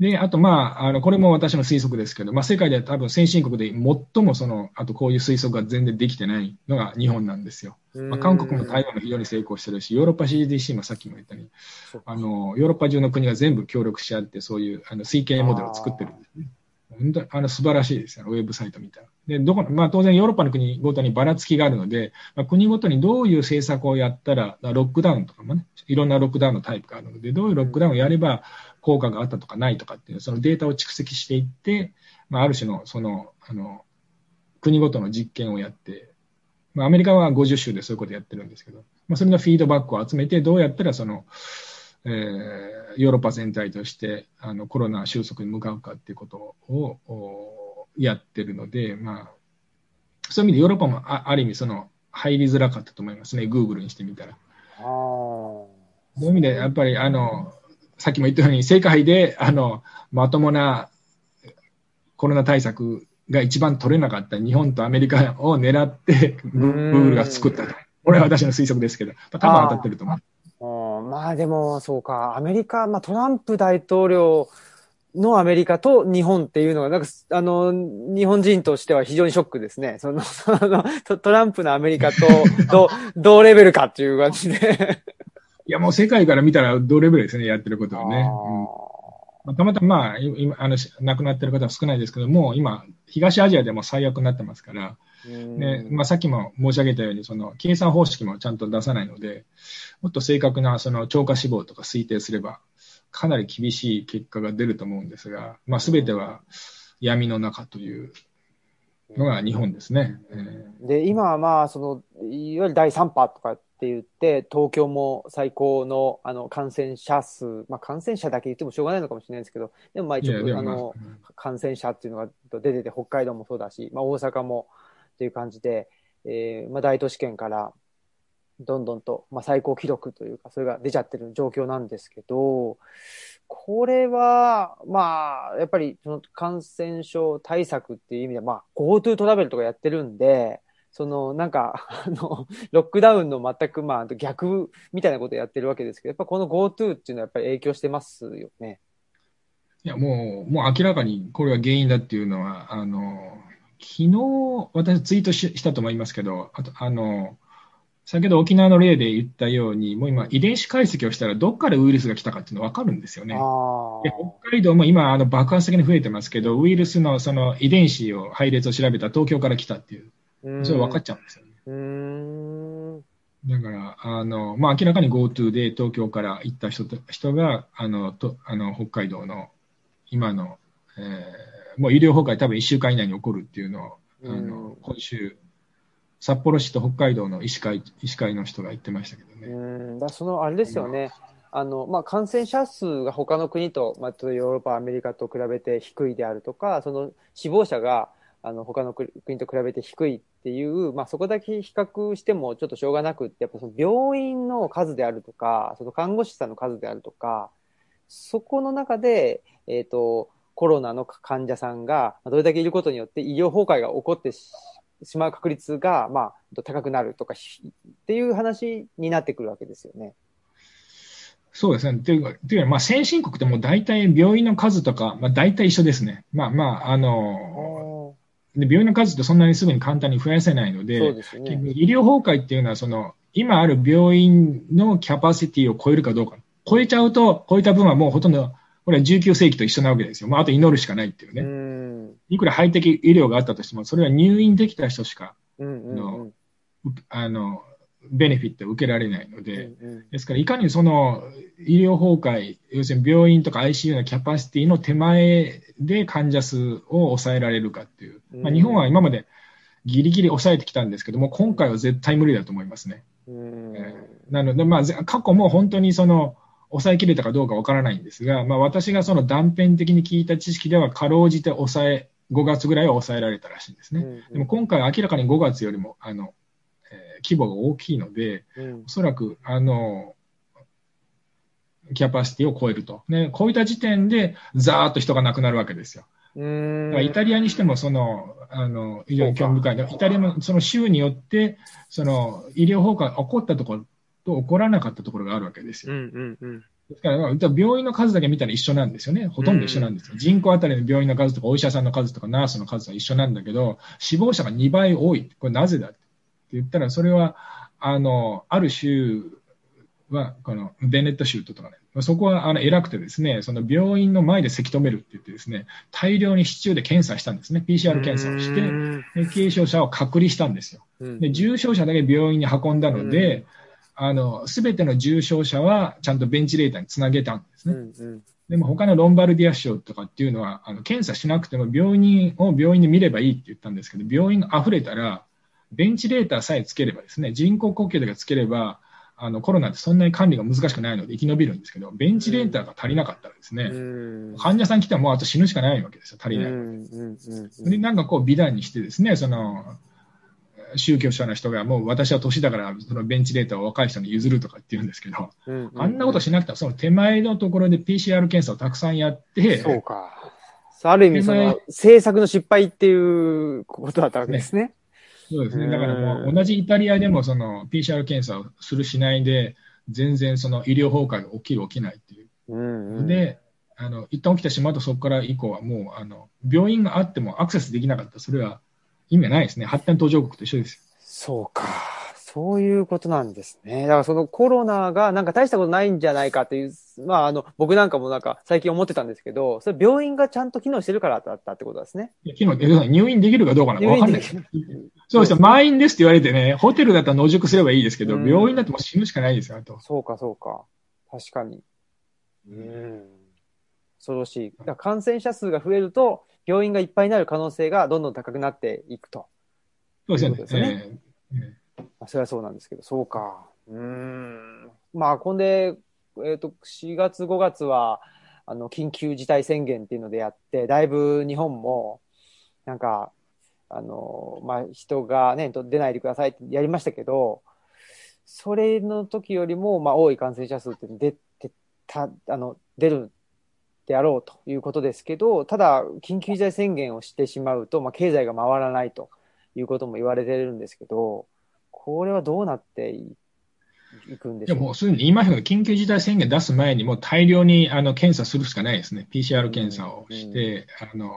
で、あと、まあ、あの、これも私の推測ですけど、まあ、世界では多分先進国で最もその、あとこういう推測が全然できてないのが日本なんですよ。まあ、韓国も台湾も非常に成功してるし、ヨーロッパ CDC もさっきも言ったように、あの、ヨーロッパ中の国が全部協力し合って、そういうあの推計モデルを作ってるんですね。本当あの素晴らしいですよ、ウェブサイト見たら。で、どこ、まあ当然ヨーロッパの国ごとにばらつきがあるので、まあ、国ごとにどういう政策をやったら、ロックダウンとかもね、いろんなロックダウンのタイプがあるので、どういうロックダウンをやれば効果があったとかないとかっていう、そのデータを蓄積していって、まあある種の、その、あの、国ごとの実験をやって、まあアメリカは50州でそういうことやってるんですけど、まあそれのフィードバックを集めて、どうやったらその、えー、ヨーロッパ全体としてあのコロナ収束に向かうかっていうことをやってるので、まあ、そういう意味でヨーロッパもあある意味その入りづらかったと思いますね、グーグルにしてみたら。そういう意味で、やっぱりあの、さっきも言ったように、世界であのまともなコロナ対策が一番取れなかった日本とアメリカを狙って、グーグルが作ったと。これは私の推測ですけど、多分当たってると思う。まあでも、そうか、アメリカ、まあトランプ大統領のアメリカと日本っていうのが、なんか、あの、日本人としては非常にショックですね。その、そのトランプのアメリカと同同 レベルかっていう感じでいや、もう世界から見たら同レベルですね、やってることはね。うん、たまたま、まあ、今、あの、亡くなってる方は少ないですけども、今、東アジアでも最悪になってますから、ねまあ、さっきも申し上げたように、その計算方式もちゃんと出さないので、もっと正確なその超過死亡とか推定すれば、かなり厳しい結果が出ると思うんですが、まあ、全ては闇の中というのが日本ですね。で、今はまあ、その、いわゆる第3波とかって言って、東京も最高のあの感染者数、まあ、感染者だけ言ってもしょうがないのかもしれないですけど、でもまあ一応、あの、感染者っていうのが出てて、北海道もそうだし、まあ、大阪もっていう感じで、えーまあ、大都市圏からどんどんと、まあ、最高記録というか、それが出ちゃってる状況なんですけど、これは、まあ、やっぱりその感染症対策っていう意味では、まあ、GoTo トラベルとかやってるんで、その、なんか、あの、ロックダウンの全く、まあ、逆みたいなことやってるわけですけど、やっぱこの GoTo っていうのはやっぱり影響してますよね。いや、もう、もう明らかにこれが原因だっていうのは、あの、昨日、私ツイートしたと思いますけど、あと、あの、先ほど沖縄の例で言ったように、もう今、遺伝子解析をしたら、どっからウイルスが来たかっていうの分かるんですよね。で北海道も今、あの爆発的に増えてますけど、ウイルスのその遺伝子を、配列を調べたら東京から来たっていう、それ分かっちゃうんですよね。だから、あの、まあ、明らかに GoTo で東京から行った人と人が、あの、とあの北海道の今の、えー、もう医療崩壊多分1週間以内に起こるっていうのを、あの今週、札幌市と北海道の医師会医師会の人が言ってましたけどね。うん。だそのあれですよね、あのまあ、感染者数が他の国と、まあ、ヨーロッパ、アメリカと比べて低いであるとか、その死亡者があの他の国と比べて低いっていう、まあ、そこだけ比較してもちょっとしょうがなくって、やっぱその病院の数であるとか、その看護師さんの数であるとか、そこの中で、えっ、ー、と、コロナの患者さんがどれだけいることによって医療崩壊が起こってしまう確率が、まあ、高くなるとかっていう話になってくるわけですよね。そうですね。というか、というまあ、先進国ってもう大体病院の数とか、まあ、大体一緒ですね。まあまあ、あの、で病院の数ってそんなにすぐに簡単に増やせないので、そうですね、医療崩壊っていうのは、その、今ある病院のキャパシティを超えるかどうか。超えちゃうと、超えた分はもうほとんど、これは19世紀と一緒なわけですよ。まあ、あと祈るしかないっていうね。ういくらハイテク医療があったとしても、それは入院できた人しか、うんうんうん、のあのベネフィットを受けられないので、ですから、いかにその医療崩壊、要するに病院とか ICU のキャパシティの手前で患者数を抑えられるかっていう、まあ、うん日本は今までギリギリ抑えてきたんですけども、今回は絶対無理だと思いますね。うん。えーなので、まあ、ぜ過去も本当にその抑えきれたかどうかわからないんですが、まあ、私がその断片的に聞いた知識では、かろうじて抑え、5月ぐらいは抑えられたらしいんですね。でも今回は明らかに5月よりもあの、えー規模が大きいので、うんおそらく、あの、キャパシティを超えると。ね、こういった時点で、ざーっと人が亡くなるわけですよ。うんイタリアにしても、その、あの、非常に興味深い。イタリアもその州によって、その、医療崩壊が起こったところと起こらなかったところがあるわけですよ。うんうんうんですから、まあ病院の数だけ見たら一緒なんですよね。ほとんど一緒なんですよ。人口あたりの病院の数とか、お医者さんの数とか、ナースの数は一緒なんだけど、死亡者が2倍多い。これなぜだ言ったら、それは、あの、ある州は、このベネット州とかね、そこはあの偉くてですね、その病院の前でせき止めるって言ってですね、大量に市中で検査したんですね。PCR 検査をして、軽症者を隔離したんですよ。うんで、重症者だけ病院に運んだので、あの、すべての重症者はちゃんとベンチレーターにつなげたんですうね。んうんでも他のロンバルディア州とかっていうのは、あの検査しなくても病院を病院で見ればいいって言ったんですけど、病院が溢れたら、ベンチレーターさえつければですね、人工呼吸だけつければ、あのコロナってそんなに管理が難しくないので生き延びるんですけど、ベンチレーターが足りなかったらですね、うん患者さん来たらもうあと死ぬしかないわけですよ、足りない。で、なんかこう美談にしてですね、その、宗教者の人がもう私は年だからそのベンチレーターを若い人に譲るとかって言うんですけど、うんあんなことしなくてもその手前のところで PCR 検査をたくさんやって、そうか。ある意味、その、政策の失敗っていうことだったわけですね。そうですね。だから同じイタリアでもその PCR 検査をするしないで、全然その医療崩壊が起きる起きないっていう。うんうんで、あの、一旦起きてしまうとそこから以降はもう、あの、病院があってもアクセスできなかった。それは意味がないですね。発展途上国と一緒です。そうか。そういうことなんですね。だからそのコロナがなんか大したことないんじゃないかっていう、まああの、僕なんかもなんか最近思ってたんですけど、それ病院がちゃんと機能してるからだったってことですね。いや昨日、え入院できるかどうかなんかわかんないです。そうですよ。満員ですって言われてね、ホテルだったら野宿すればいいですけど、うん病院だってもう死ぬしかないですよ、あと。そうか、そうか。確かに。うん。恐ろしい。だ感染者数が増えると、病院がいっぱいになる可能性がどんどん高くなっていくと。そうですよね。そうですよええまあ、それはそうなんですけど、そうか。うん。まあ、こんで、えっ、と、4月、5月は、あの、緊急事態宣言っていうのでやって、だいぶ日本も、なんか、あの、まあ、人がね、出ないでくださいってやりましたけど、それの時よりも、まあ、多い感染者数って出てた、あの、出るであろうということですけど、ただ、緊急事態宣言をしてしまうと、まあ、経済が回らないということも言われてるんですけど、これはどうなっていいくんでいや、しょう？もうすでに言いましたけど、緊急事態宣言出す前にもう大量にあの検査するしかないですね。PCR 検査をして、あの、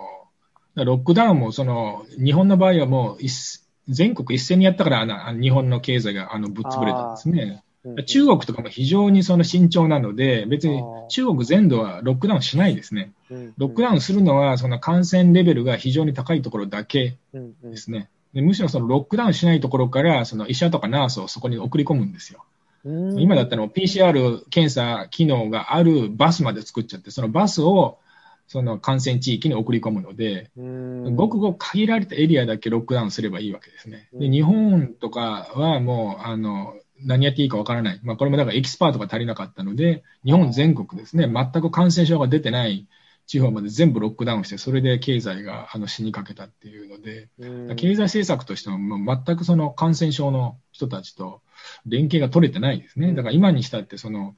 ロックダウンも、その、日本の場合はもう一、全国一斉にやったから、あの日本の経済があのぶっ潰れたんですね。うん中国とかも非常にその慎重なので、別に中国全土はロックダウンしないですね。うんロックダウンするのは、その感染レベルが非常に高いところだけうんうんですね。でむしろそのロックダウンしないところから、その医者とかナースをそこに送り込むんですよ。うん今だったら PCR 検査機能があるバスまで作っちゃって、そのバスをその感染地域に送り込むので、うんごくごく限られたエリアだけロックダウンすればいいわけですね。うんで日本とかはもう、あの、何やっていいかわからない。まあ、これもだからエキスパートが足りなかったので、日本全国ですね、全く感染症が出てない地方まで全部ロックダウンして、それで経済があの死にかけたっていうので、うん経済政策としても全くその感染症の人たちと連携が取れてないですね。だから今にしたってその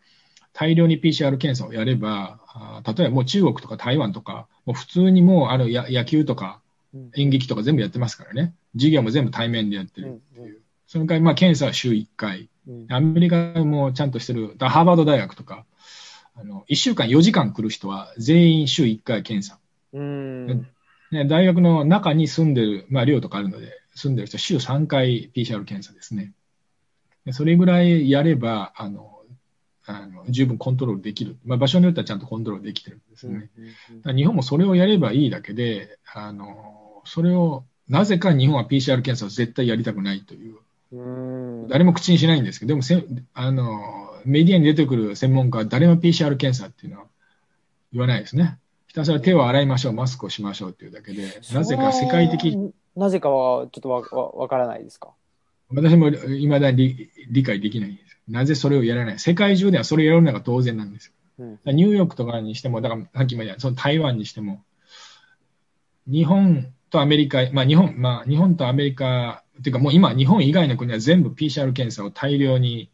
大量に PCR 検査をやれば、例えばもう中国とか台湾とか、もう普通にもうあのや野球とかうん演劇とか全部やってますからね。授業も全部対面でやってるってうんいう。その代わりまあ検査は週1回。うんアメリカもちゃんとしてる、ハーバード大学とか、あの1週間4時間来る人は全員週1回検査。うんね、大学の中に住んでる、まあ、寮とかあるので、住んでる人は週3回 PCR 検査ですね。でそれぐらいやれば、あの、あの十分コントロールできる。まあ、場所によってはちゃんとコントロールできてるんですね。日本もそれをやればいいだけで、あの、それを、なぜか日本は PCR 検査を絶対やりたくないといううん。誰も口にしないんですけど、でもせ、あの、メディアに出てくる専門家は誰も PCR 検査っていうのは言わないですね。ひたすら手を洗いましょう、マスクをしましょうっていうだけで、なぜか世界的、なぜかはちょっとわわわからないですか？私も未だに理理解できないんです。なぜそれをやらない？世界中ではそれをやるのが当然なんですよ。うん。ニューヨークとかにしても、だからさっきまでその台湾にしても、日本とアメリカ、まあ日本、まあ日本とアメリカ、っていうかもう今日本以外の国は全部 PCR 検査を大量に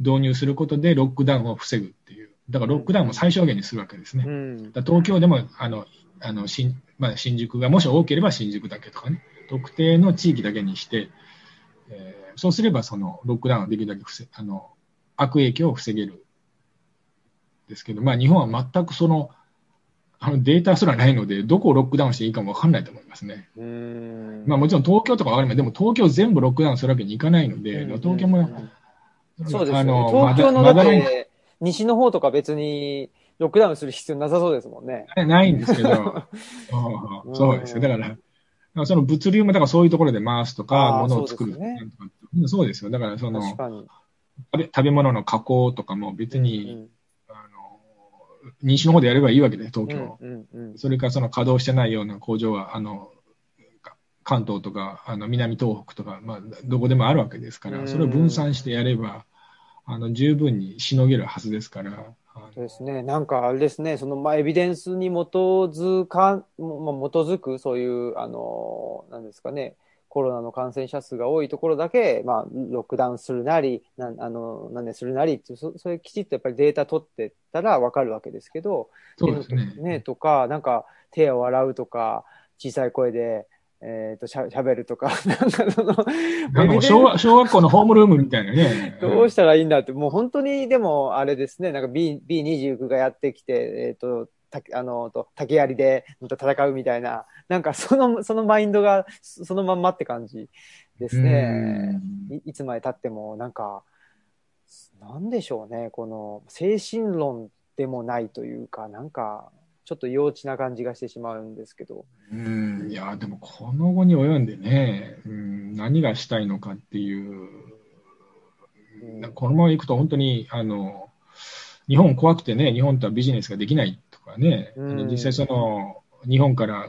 導入することでロックダウンを防ぐっていう。だからロックダウンも最小限にするわけですね。うん。だ東京でもあのあの新,、まあ、新宿がもし多ければ新宿だけとかね、特定の地域だけにして、えーそうすればそのロックダウンをできるだけ防あの悪影響を防げる。ですけど、まあ、日本は全くそのあのデータすらないので、どこをロックダウンしていいかも分かんないと思いますね。うん。まあ、もちろん東京とか分かり。でも東京全部ロックダウンするわけにいかないので、うん東京も、うんそうですよね。あの東京のだっまだまだて、西の方とか別にロックダウンする必要なさそうですもんね。ないんですけど、うんそうですよ。だから、その物流もだからそういうところで回すとか、物を作るそうですねなんとかうんそうですよ。だからその。食べ物の加工とかも別に、西の方でやればいいわけで、東京。うんうんそれからその稼働してないような工場は、あの、か関東とか、あの南東北とか、まあ、どこでもあるわけですから、うんそれを分散してやれば、あの、十分にしのげるはずですから、そうですね。なんかあれですね、そのまあエビデンスに基づか、まあ、基づくそういう、あの、なんですかね、コロナの感染者数が多いところだけ、まあ、ロックダウンするなり、なんあの、なんでするなりってそそういうきちっとやっぱりデータ取ってたらわかるわけですけど、そうですね。ね、とか、なんか手を洗うとか、小さい声で、えっ、と、しゃ、喋るとか、なんかその、小学小学校のホームルームみたいなね。どうしたらいいんだって、もう本当に、でも、あれですね、なんか B、B29 がやってきて、えっ、と、たあの、と、竹槍でうんと戦うみたいな、なんかその、そのマインドがそそのまんまって感じですね。いいつまで経っても、なんか、なんでしょうね、この、精神論でもないというか、なんか、ちょっと幼稚な感じがしてしまうんですけど。うん、いや、でもこの後に及んでね、うん、何がしたいのかっていう、うん。このままいくと本当に、あの、日本怖くてね、日本とはビジネスができないとかね、うん。実際その、日本から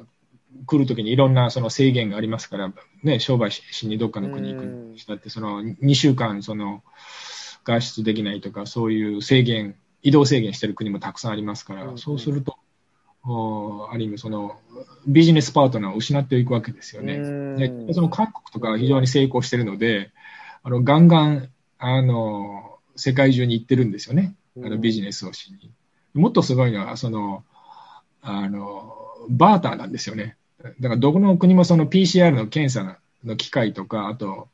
来るときにいろんなその制限がありますから、ね、商売ししにどっかの国に行くにしたって、その2週間、その、外出できないとか、そういう制限、移動制限してる国もたくさんありますから、うん。そうすると、おある意味その、ビジネスパートナーを失っていくわけですよね。うんでその韓国とかは非常に成功してるので、あのガンガンあの世界中に行ってるんですよね、あのビジネスをしに。もっとすごいのはそのあの、バーターなんですよね。だからどこの国もその PCR の検査の機械とか、あと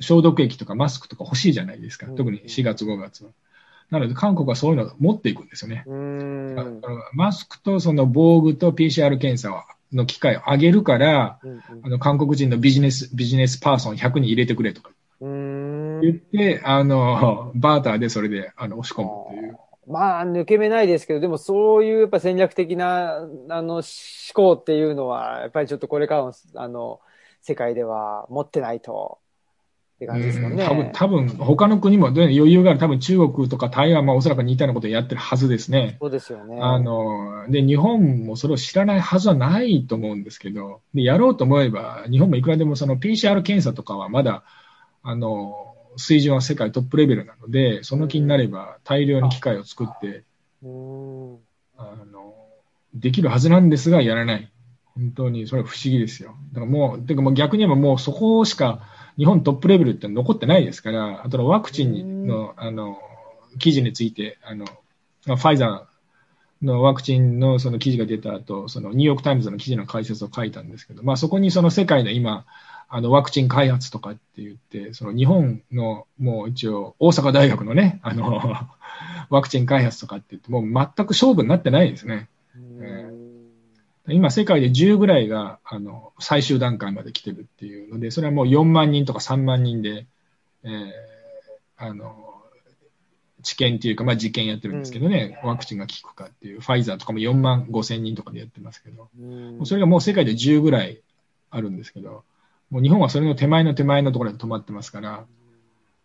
消毒液とかマスクとか欲しいじゃないですか、うん特に4月、5月は。なので韓国はそういうのを持っていくんですよね。マスクとその防具と PCR 検査をの機会を上げるから、うんあの韓国人のビジネス、ビジネスパーソン100人入れてくれとかうん。言って、あの、バーターでそれであの押し込むという。まあ、抜け目ないですけど、でもそういうやっぱ戦略的な、あの、思考っていうのは、やっぱりちょっとこれからの、あの、世界では持ってないと、って感じですよね。多分、多分他の国もね余裕がある。多分中国とか台湾もおそらく似たようなことをやってるはずですね。そうですよね。あの、で、日本もそれを知らないはずはないと思うんですけど、で、やろうと思えば、日本もいくらでもその PCR 検査とかはまだ、あの、水準は世界トップレベルなので、その気になれば大量に機械を作って、うん。あの、できるはずなんですが、やらない。本当に、それは不思議ですよ。だからもう、てかもう逆に言えばもうそこしか日本トップレベルって残ってないですから、あとのワクチンの、あの、記事について、あの、ファイザーのワクチンのその記事が出た後、そのニューヨークタイムズの記事の解説を書いたんですけど、まあそこにその世界の今、あのワクチン開発とかって言って、その日本のもう一応大阪大学のね、あの、ワクチン開発とかって言って、もう全く勝負になってないですね。うん今、世界で10ぐらいがあの最終段階まで来てるっていうので、それはもう4万人とか3万人で、えーあの治験っていうか、まあ、実験やってるんですけどね、ワクチンが効くかっていう、ファイザーとかも4万5千人とかでやってますけど、うん。もうそれがもう世界で10ぐらいあるんですけど、もう日本はそれの手前の手前のところで止まってますから、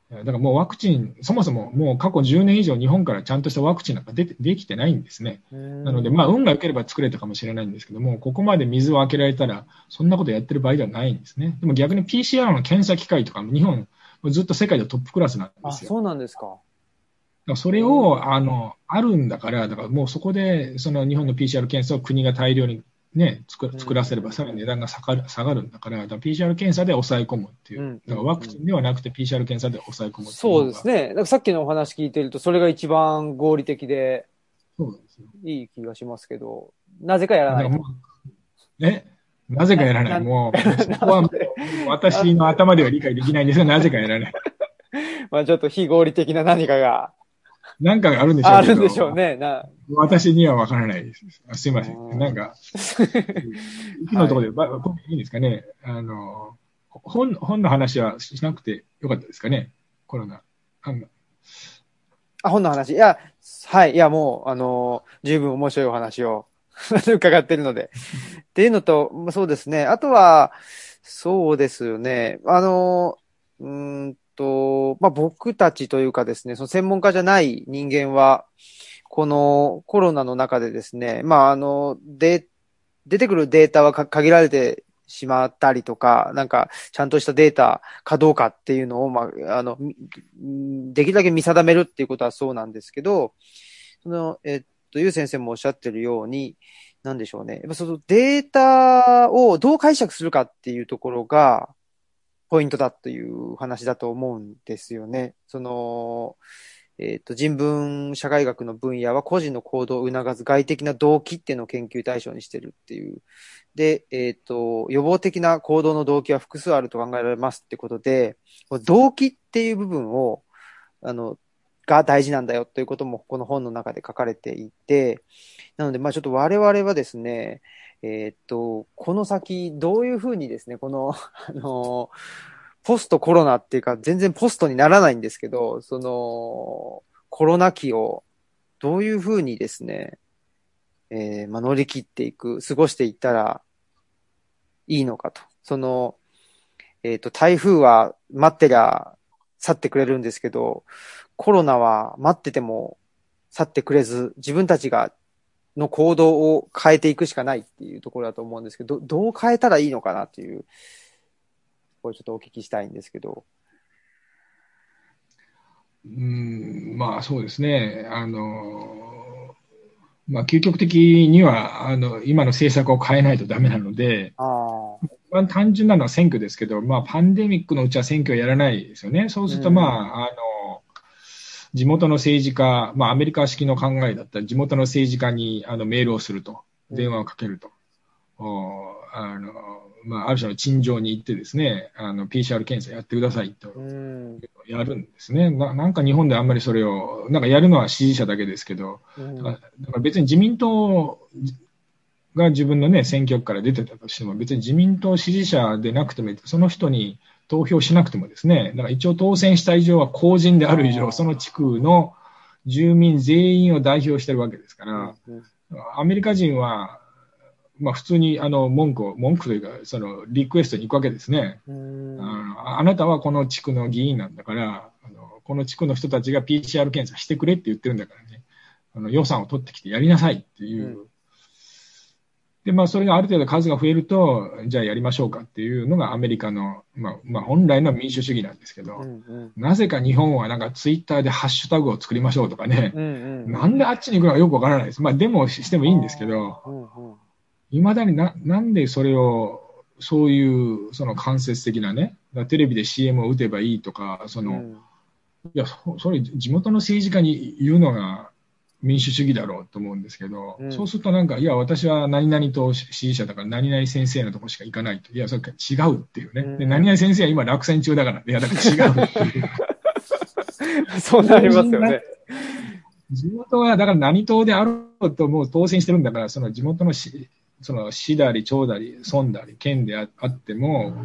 だからもうワクチン、そもそももう過去10年以上日本からちゃんとしたワクチンなんか出てできてないんですね。なので、まあ、運が良ければ作れたかもしれないんですけども、ここまで水を開けられたら、そんなことやってる場合ではないんですね。でも逆に PCR の検査機械とかも日本、ずっと世界でトップクラスなんあ、ですよ。そうなんですか。だからそれを、あの、あるんだから、だからもうそこで、その日本の PCR 検査を国が大量にね、作作らせればさらに値段が下がる下がるんだから、だから PCR 検査で抑え込むっていう。うんだからワクチンではなくて PCR 検査で抑え込むそうですね。ね。だからさっきのお話聞いてると、それが一番合理的でそうですよ。いい気がしますけど、なぜかやらないだから。もうえ？なぜかやらな。ないもう、そこはもう 私の頭では理解できないんですが、なぜかやらない。まあちょっと非合理的な何かがなんかがあるんでしょう。あるんでしょうね。な私にはわからないです。あすいませうんん。なんか、息のところで、ばばいいんですかね。あの、本、本の話はしなくてよかったですかね。コロナ。あ本の話。いや、はい。いや、もう、あの十分面白いお話を 伺ってるので。っていうのと、まあそうですね。あとは、そうですよね。あのうーんと、まあ、僕たちというかですね、その専門家じゃない人間は、このコロナの中でですね、まあ、あの、で、出てくるデータはか限られてしまったりとか、なんか、ちゃんとしたデータかどうかっていうのを、まあ、あの、できるだけ見定めるっていうことはそうなんですけど、その、えっと、ゆう先生もおっしゃってるように、なんでしょうね。やっぱそのデータをどう解釈するかっていうところが、ポイントだという話だと思うんですよね。その、えっ、と、人文社会学の分野は個人の行動を促す外的な動機っていうのを研究対象にしてるっていう。で、えっ、と、予防的な行動の動機は複数あると考えられますってことで、動機っていう部分を、あの、が大事なんだよということもこの本の中で書かれていて、なので、まあちょっと我々はですね、えーっと、この先、どういうふうにですね、この、あの、ポストコロナっていうか、全然ポストにならないんですけど、その、コロナ期をどういうふうにですね、えーまあ、乗り切っていく、過ごしていったらいいのかと。その、えーっと、台風は待ってりゃ去ってくれるんですけど、コロナは待ってても去ってくれず、自分たちがの行動を変えていくしかないっていうところだと思うんですけど、どどう変えたらいいのかなっていう、これちょっとお聞きしたいんですけど。うん、まあそうですね。あの、まあ究極的には、あの、今の政策を変えないとダメなので、ああ。まあ、単純なのは選挙ですけど、まあパンデミックのうちは選挙はやらないですよね。そうすると、まあ、あの、地元の政治家、まあアメリカ式の考えだったら地元の政治家にあのメールをすると、電話をかけると。おあのまあ、ある種の陳情に行ってですね、あの PCR 検査やってくださいとうん。やるんですねな。なんか日本であんまりそれを、なんかやるのは支持者だけですけど、うんだからだから別に自民党が自分のね、選挙区から出てたとしても、別に自民党支持者でなくても、その人に投票しなくてもですね、だから一応当選した以上は公人である以上、その地区の住民全員を代表してるわけですから、うんアメリカ人は、まあ普通にあの文句を、文句というか、そのリクエストに行くわけですね。うんあのあなたはこの地区の議員なんだから、あのこの地区の人たちが PCR 検査してくれって言ってるんだからね、あの予算を取ってきてやりなさいっていう。うで、まあ、それがある程度数が増えると、じゃあやりましょうかっていうのがアメリカの、まあ、まあ、本来の民主主義なんですけど、うんうん。なぜか日本はなんかツイッターでハッシュタグを作りましょうとかね、うんうんなんであっちに行くのかよくわからないです。まあ、デモしてもいいんですけど、いまだにな、なんでそれを、そういう、その間接的なね、テレビで CM を打てばいいとか、その、うん。いや、そそれ地元の政治家に言うのが民主主義だろうと思うんですけど、うんそうするとなんか、いや、私は何々と支持者だから何々先生のとこしか行かないと。いや、それ違うっていうね。うんで、何々先生は今落選中だから、いや、だから違うっていう。そうなりますよね。地元は、だから何党であろうともう当選してるんだから、その地元のし、その市だり町だり村だり県でああっても、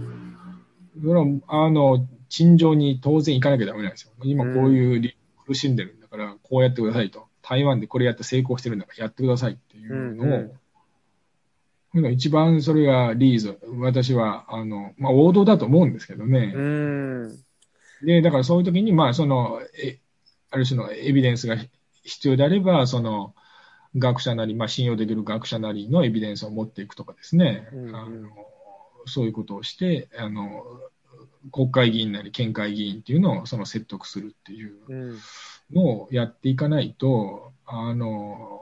それはあの、陳情に当然行かなきゃダメなんですよ。今こういう理苦しんでるんだから、こうやってくださいと。台湾でこれやって成功してるんだからやってくださいっていうのを、うんうん一番それがリーズ、私は、あの、まあ、王道だと思うんですけどね。で、だからそういう時に、まあ、その、え、ある種のエビデンスが必要であれば、その、学者なり、まあ、信用できる学者なりのエビデンスを持っていくとかですね。うんあのそういうことをして、あの、国会議員なり県会議員っていうのをその説得するっていうのをやっていかないと、あの、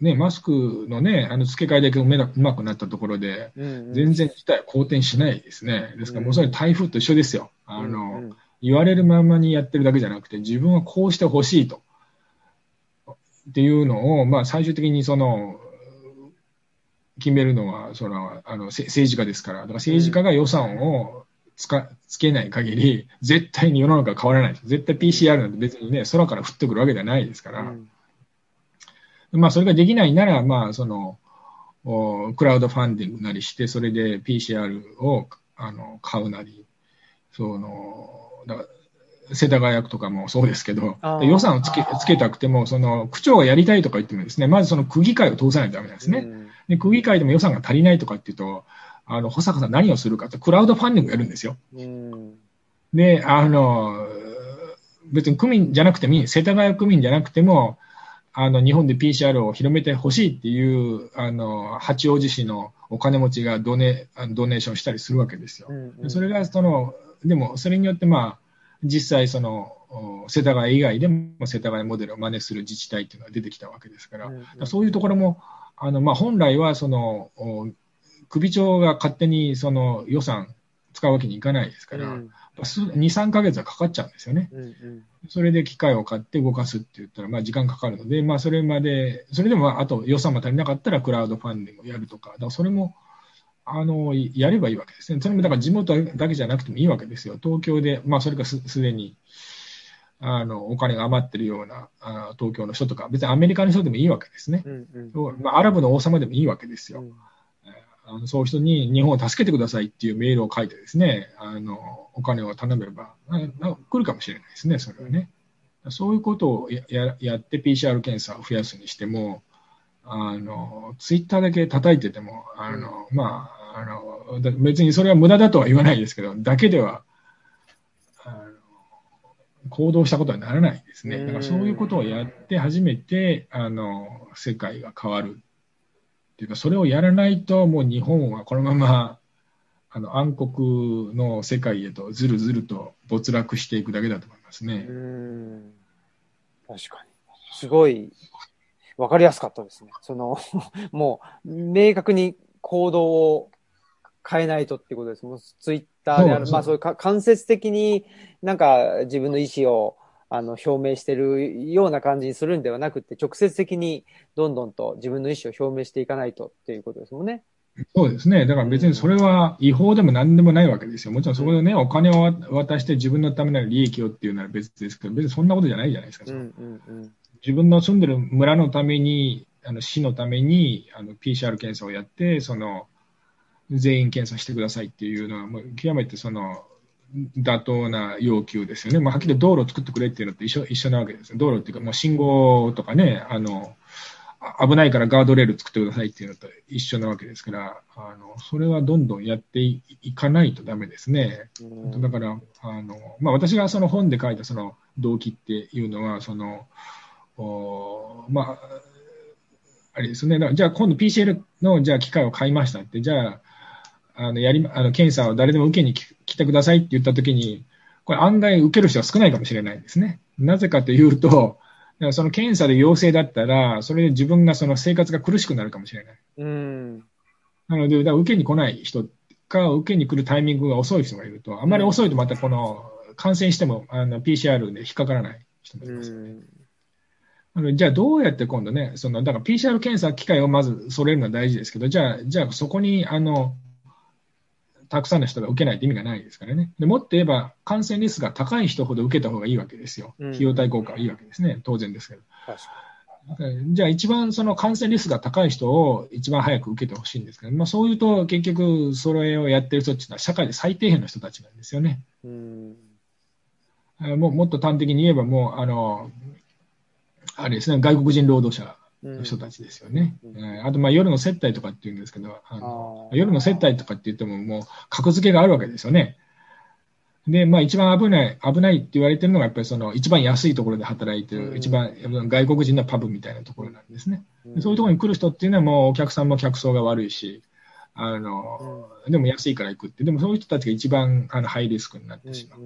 ね、マスクのね、あの付け替えだけうまくなったところで、全然事態は好転しないですね。ですからもうそれ台風と一緒ですよ。あの、言われるままにやってるだけじゃなくて、自分はこうしてほしいと。っていうのを、まあ最終的にその、決めるのは、その、あの、政治家ですから。だから政治家が予算をつか、つけない限り、絶対に世の中は変わらない。絶対 PCR なんて別にね、空から降ってくるわけではないですから。うんまあ、それができないなら、まあ、その、クラウドファンディングなりして、それで PCR をあの買うなり、その、だ世田谷区とかもそうですけど、予算をつけつけたくても、その区長がやりたいとか言ってもですね、まずその区議会を通さないとダメなんですね。で区議会でも予算が足りないとかっていうと、あの、保坂さん何をするかって、クラウドファンディングやるんですよ。で、あの、別に区民じゃなくてもいい、世田谷区民じゃなくても、あの、日本で PCR を広めてほしいっていう、あの、八王子市のお金持ちがドネ、ドネーションしたりするわけですよ。うんうん、それが、その、でも、それによって、まあ、実際、その、世田谷以外でも世田谷モデルを真似する自治体っていうのが出てきたわけですから、うんうん、そういうところも、あの、まあ、本来は、その、首長が勝手にその予算使うわけにいかないですから、うん、2、3ヶ月はかかっちゃうんですよね。うんうん、それで機械を買って動かすって言ったら、まあ時間かかるので、まあそれまで、それでもあと予算も足りなかったらクラウドファンディングをやるとか、だからそれも、あの、やればいいわけですね。それもだから地元だけじゃなくてもいいわけですよ。東京で、まあそれかすすでに、あの、お金が余ってるようなあ東京の人とか、別にアメリカの人でもいいわけですね。うんうん、まあ、アラブの王様でもいいわけですよ。うんあのそういう人に日本を助けてくださいっていうメールを書いてですね、あの、お金を頼めば、来るかもしれないですね、それはね。そういうことをややって PCR 検査を増やすにしても、あの、ツイッターだけ叩いてても、あの、まあ、あの、別にそれは無駄だとは言わないですけど、だけでは、あの行動したことはならないですね。だからそういうことをやって初めて、あの、世界が変わるっていうか、それをやらないと、もう日本はこのまま、あの、暗黒の世界へとずるずると没落していくだけだと思いますね。うん。確かに。すごい、わかりやすかったですね。その、もう、明確に行動を変えないとっていうことです。もうツイッターである、まあそういうか間接的になんか自分の意思をあの、表明してるような感じにするんではなくて、直接的にどんどんと自分の意思を表明していかないとっていうことですもんね。そうですね。だから別にそれは違法でも何でもないわけですよ。もちろんそこでね、お金を渡して自分のための利益をっていうのは別ですけど、別にそんなことじゃないじゃないですか。うんうんうん、自分の住んでる村のために、あの市のためにあの PCR 検査をやって、その全員検査してくださいっていうのは、もう極めてその妥当な要求ですよね。まあ、はっきり道路を作ってくれっていうのと一緒一緒なわけです。道路っていうか、もう信号とかね、あの、危ないからガードレール作ってくださいっていうのと一緒なわけですから、あの、それはどんどんやっていかないとダメですね。だから、あの、まあ、私がその本で書いたその動機っていうのは、その、おまあ、あれですね。じゃあ今度 PCL の、じゃあ機械を買いましたって、じゃあ、あの、やり、あの、検査を誰でも受けに来てくださいって言ったときに、これ案外受ける人は少ないかもしれないですね。なぜかというと、その検査で陽性だったら、それで自分がその生活が苦しくなるかもしれない。うん。なので、だ受けに来ない人か、受けに来るタイミングが遅い人がいると、あまり遅いとまたこの、感染しても、あの、PCR で引っかからない人もいますよね。あのじゃあどうやって今度ね、その、だから PCR 検査機会をまず揃えるのは大事ですけど、じゃあ、じゃあそこに、あの、たくさんの人が受けないと意味がないですからね。でもっと言えば、感染リスクが高い人ほど受けた方がいいわけですよ。費用対効果はいいわけですね。当然ですけど。じゃあ一番その感染リスクが高い人を一番早く受けてほしいんですけど、まあそういうと結局それをやってる人っていうのは社会で最低限の人たちなんですよね。うんもうもっと端的に言えばもう、あの、あれですね、外国人労働者の人たちですよね。あと、まあ、夜の接待とかっていうんですけど、あの夜の接待とかって言っても、もう、格付けがあるわけですよね。で、まあ、一番危ない、危ないって言われてるのが、やっぱりその、一番安いところで働いてる、うん一番外国人のパブみたいなところなんですね。うんそういうところに来る人っていうのはもうお客さんも客層が悪いし、あの、でも安いから行くって、でもそういう人たちが一番あのハイリスクになってしまう。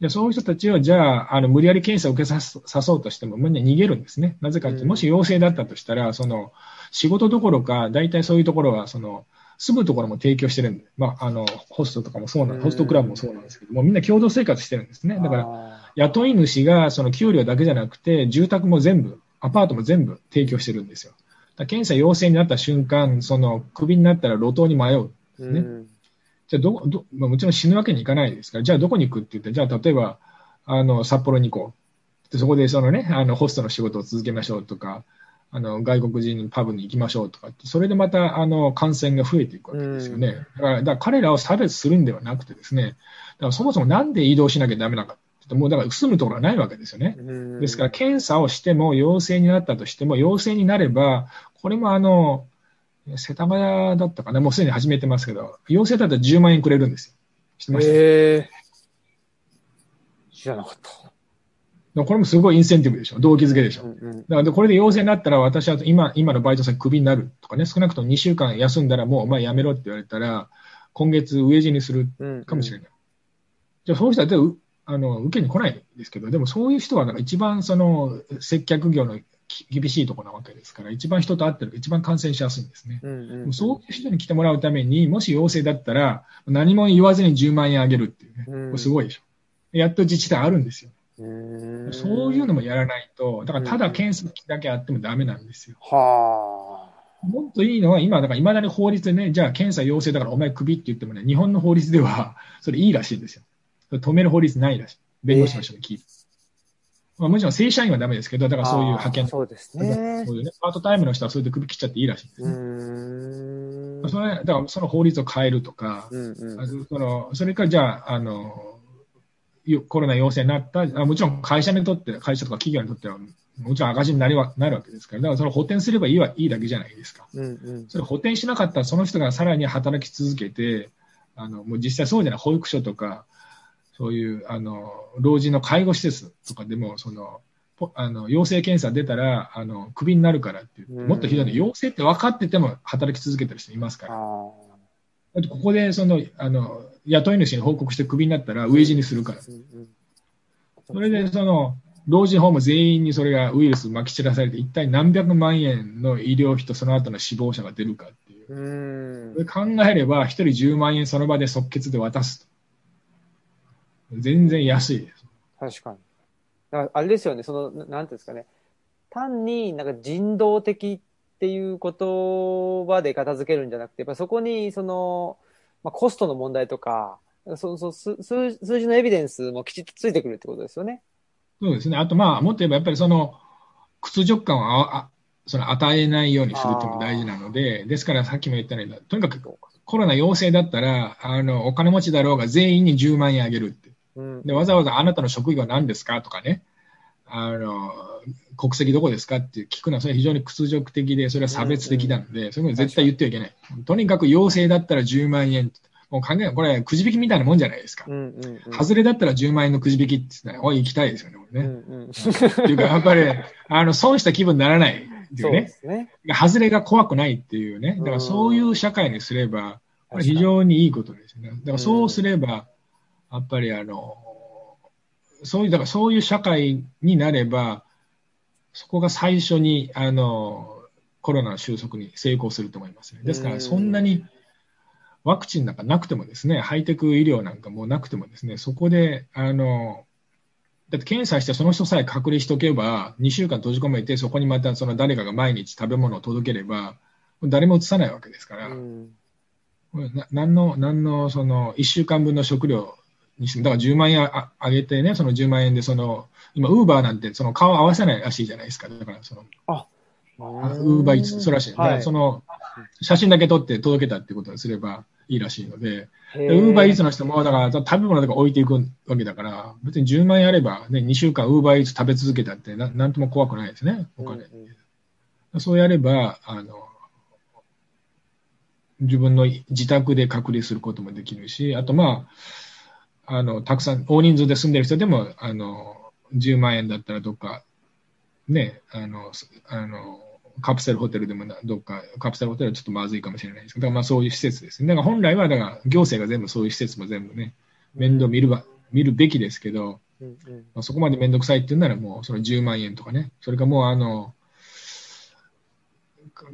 でそういう人たちを、じゃあ、あの無理やり検査を受けさすさそうとしても、みんな逃げるんですね。なぜかってもし陽性だったとしたら、その仕事どころか、大体そういうところは、その住むところも提供してるんで、まあ、あのホストとかもそうなうんホストクラブもそうなんですけども、みんな共同生活してるんですね。だから、ら、雇い主がその給料だけじゃなくて、住宅も全部、アパートも全部提供してるんですよ。検査陽性になった瞬間、そのクビになったら路頭に迷う。ねうんじゃあどこ、ど、まあ、もちろん死ぬわけにいかないですから、じゃあどこに行くって言って、じゃあ例えば、あの、札幌に行こう。でそこでそのね、あの、ホストの仕事を続けましょうとか、あの、外国人パブに行きましょうとかって、それでまた、あの、感染が増えていくわけですよね。だから、だから彼らを差別するんではなくてですね、だからそもそもなんで移動しなきゃダメなのかもうだから住むところはないわけですよね。うんですから、検査をしても陽性になったとしても、陽性になれば、これもあの、世田谷だったかな、もうすでに始めてますけど、陽性だったら10万円くれるんですよ。知っえ。知らなかった。これもすごいインセンティブでしょ。動機づけでしょ。うんうんだからでこれで陽性になったら、私は今今のバイト先クビになるとかね、少なくとも2週間休んだらもうお前辞めろって言われたら、今月飢え死にするうんかもしれない。じゃあそういう人はうあの受けに来ないんですけど、でもそういう人はなんか一番その接客業のき厳しいところなわけですから、一番人と会ってる、一番感染しやすいんですね。うんうんそういう人に来てもらうために、もし陽性だったら、何も言わずに10万円あげるっていうね、すごいでしょ。やっと自治体あるんですよ。うんそういうのもやらないと、だからただ検査だけあってもダメなんですよ。はあ。もっといいのは、今、だからいまだに法律でね、じゃあ検査陽性だからお前クビって言ってもね、日本の法律ではそれいいらしいんですよ。止める法律ないらしい。弁護士の人に聞いて。まあ、もちろん正社員はダメですけど、だからそういう派遣そうですね。そういうね、パートタイムの人はそれでクビ切っちゃっていいらしいんですうね。それだからその法律を変えるとか、うんうんそのそれからじゃあ、あの、よコロナ陽性になった、あもちろん会社にとって、会社とか企業にとっては、もちろん赤字になりはなるわけですから、だからそれを補填すればいいはいいだけじゃないですか。うんうんそれを補填しなかったら、その人がさらに働き続けて、あのもう実際そうじゃない、保育所とか、そういうあの老人の介護施設とかでも、そのポあの陽性検査出たらあのクビになるからってもっとひどいの、陽性って分かってても働き続けてる人いますから。あだってここでそのあの雇い主に報告してクビになったら飢え死にするから。それでその老人ホーム全員にそれがウイルス撒き散らされて、一体何百万円の医療費とその後の死亡者が出るかっていう。うんそれ考えれば、一人10万円その場で即決で渡すと。全然安いです。確かに。だからあれですよね、その、ななんていうんですかね。単になんか人道的っていう言葉で片付けるんじゃなくて、やっぱそこにその、まあ、コストの問題とか、そそ数数数字のエビデンスもきちっとついてくるってことですよね。そうですね。あと、まあ、もっと言えば、やっぱりその、屈辱感をああその与えないようにするっていうのも大事なので、ですからさっきも言ったように、とにかくコロナ陽性だったら、あの、お金持ちだろうが全員に10万円あげるって。うん。で、わざわざあなたの職業何ですか？とかね、あの、国籍どこですか？って聞くのは、それは非常に屈辱的で、それは差別的なので、そういうの絶対言ってはいけない。とにかく陽性だったら10万円。もう考え、これ、くじ引きみたいなもんじゃないですかう。んうんうん。外れだったら10万円のくじ引きって言ったら、おい、行きたいですよね、これね。うんうん。っていうか、やっぱり、あの、損した気分にならないっていそうね。すね。外れが怖くないっていうね。だからそういう社会にすれば、これ非常にいいことですよね。だからそうすれば、やっぱりあの、そういう、だからそういう社会になれば、そこが最初に、あの、コロナの収束に成功すると思いますね。ですから、そんなにワクチンなんかなくてもですね、ハイテク医療なんかもうなくてもですね、そこで、あの、だって検査してその人さえ隔離しておけば、2週間閉じ込めて、そこにまたその誰かが毎日食べ物を届ければ、誰も移さないわけですから、うん。な何の、何の、その、1週間分の食料にしても、だから10万円ああげてね、その10万円で、その、今、ウーバーなんて、その顔合わせないらしいじゃないですか。だから、その、ウーバーイーツ、そうらしい。だかその、写真だけ撮って届けたってことにすればいいらしいので、ウウーバーイーツの人も、だから食べ物とか置いていくわけだから、別に10万円あれば、ね、2週間ウーバーイーツ食べ続けたってな、なんとも怖くないですね、お金。そうやれば、あの、自分の自宅で隔離することもできるし、あとまあ、あの、たくさん、大人数で住んでる人でも、あの、10万円だったらどっか、ね、あの、あの、カプセルホテルでもどっか、カプセルホテルはちょっとまずいかもしれないですけど、まあそういう施設ですね。だから本来は、だから行政が全部そういう施設も全部ね、面倒見るば、見るべきですけど、うんうん。まあ、そこまで面倒くさいって言うならもうその10万円とかね、それかもうあの、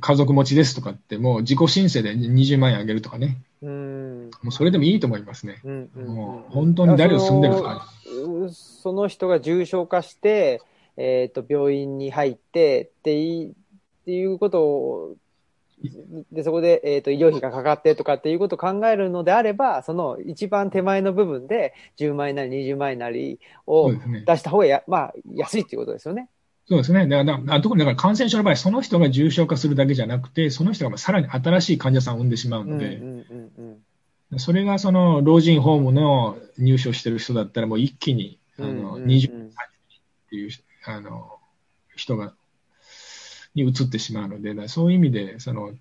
家族持ちですとかってもう自己申請で20万円あげるとかね、うんもうそれでもいいと思いますね。うんうんもう本当に誰を住んでるか。その人が重症化して、えっ、と、病院に入ってっていっていうことを、で、そこで、えっ、と、医療費がかかってとかっていうことを考えるのであれば、その一番手前の部分で10万円なり20万円なりを。出した方がや、まあ、安いっていうことですよね。そうですね。だから、特にだから感染症の場合、その人が重症化するだけじゃなくて、その人がまあさらに新しい患者さんを生んでしまううんうんので、うんうん。それがその老人ホームの入所してる人だったら、もう一気に、あの、うんうんうん。20っていう、あの、人が、に移ってしまうので、そういう意味で、その、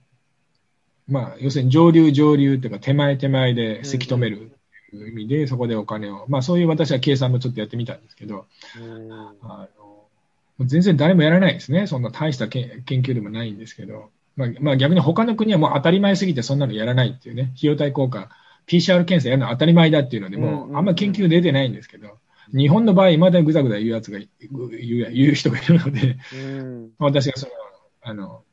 まあ、要するに上流上流っていうか、手前手前でせき止めるという意味で、そこでお金を、まあそういう私は計算もちょっとやってみたんですけど、うん。あの、全然誰もやらないですね。そんな大したけ研究でもないんですけど、まあ、まあ逆に他の国はもう当たり前すぎてそんなのやらないっていうね、費用対効果、PCR 検査やるのは当たり前だっていうので、もうあんま研究出てないんですけど、日本の場合、まだぐだぐだ言うやつが、言う言う人がいるので、うん。私がその、あの、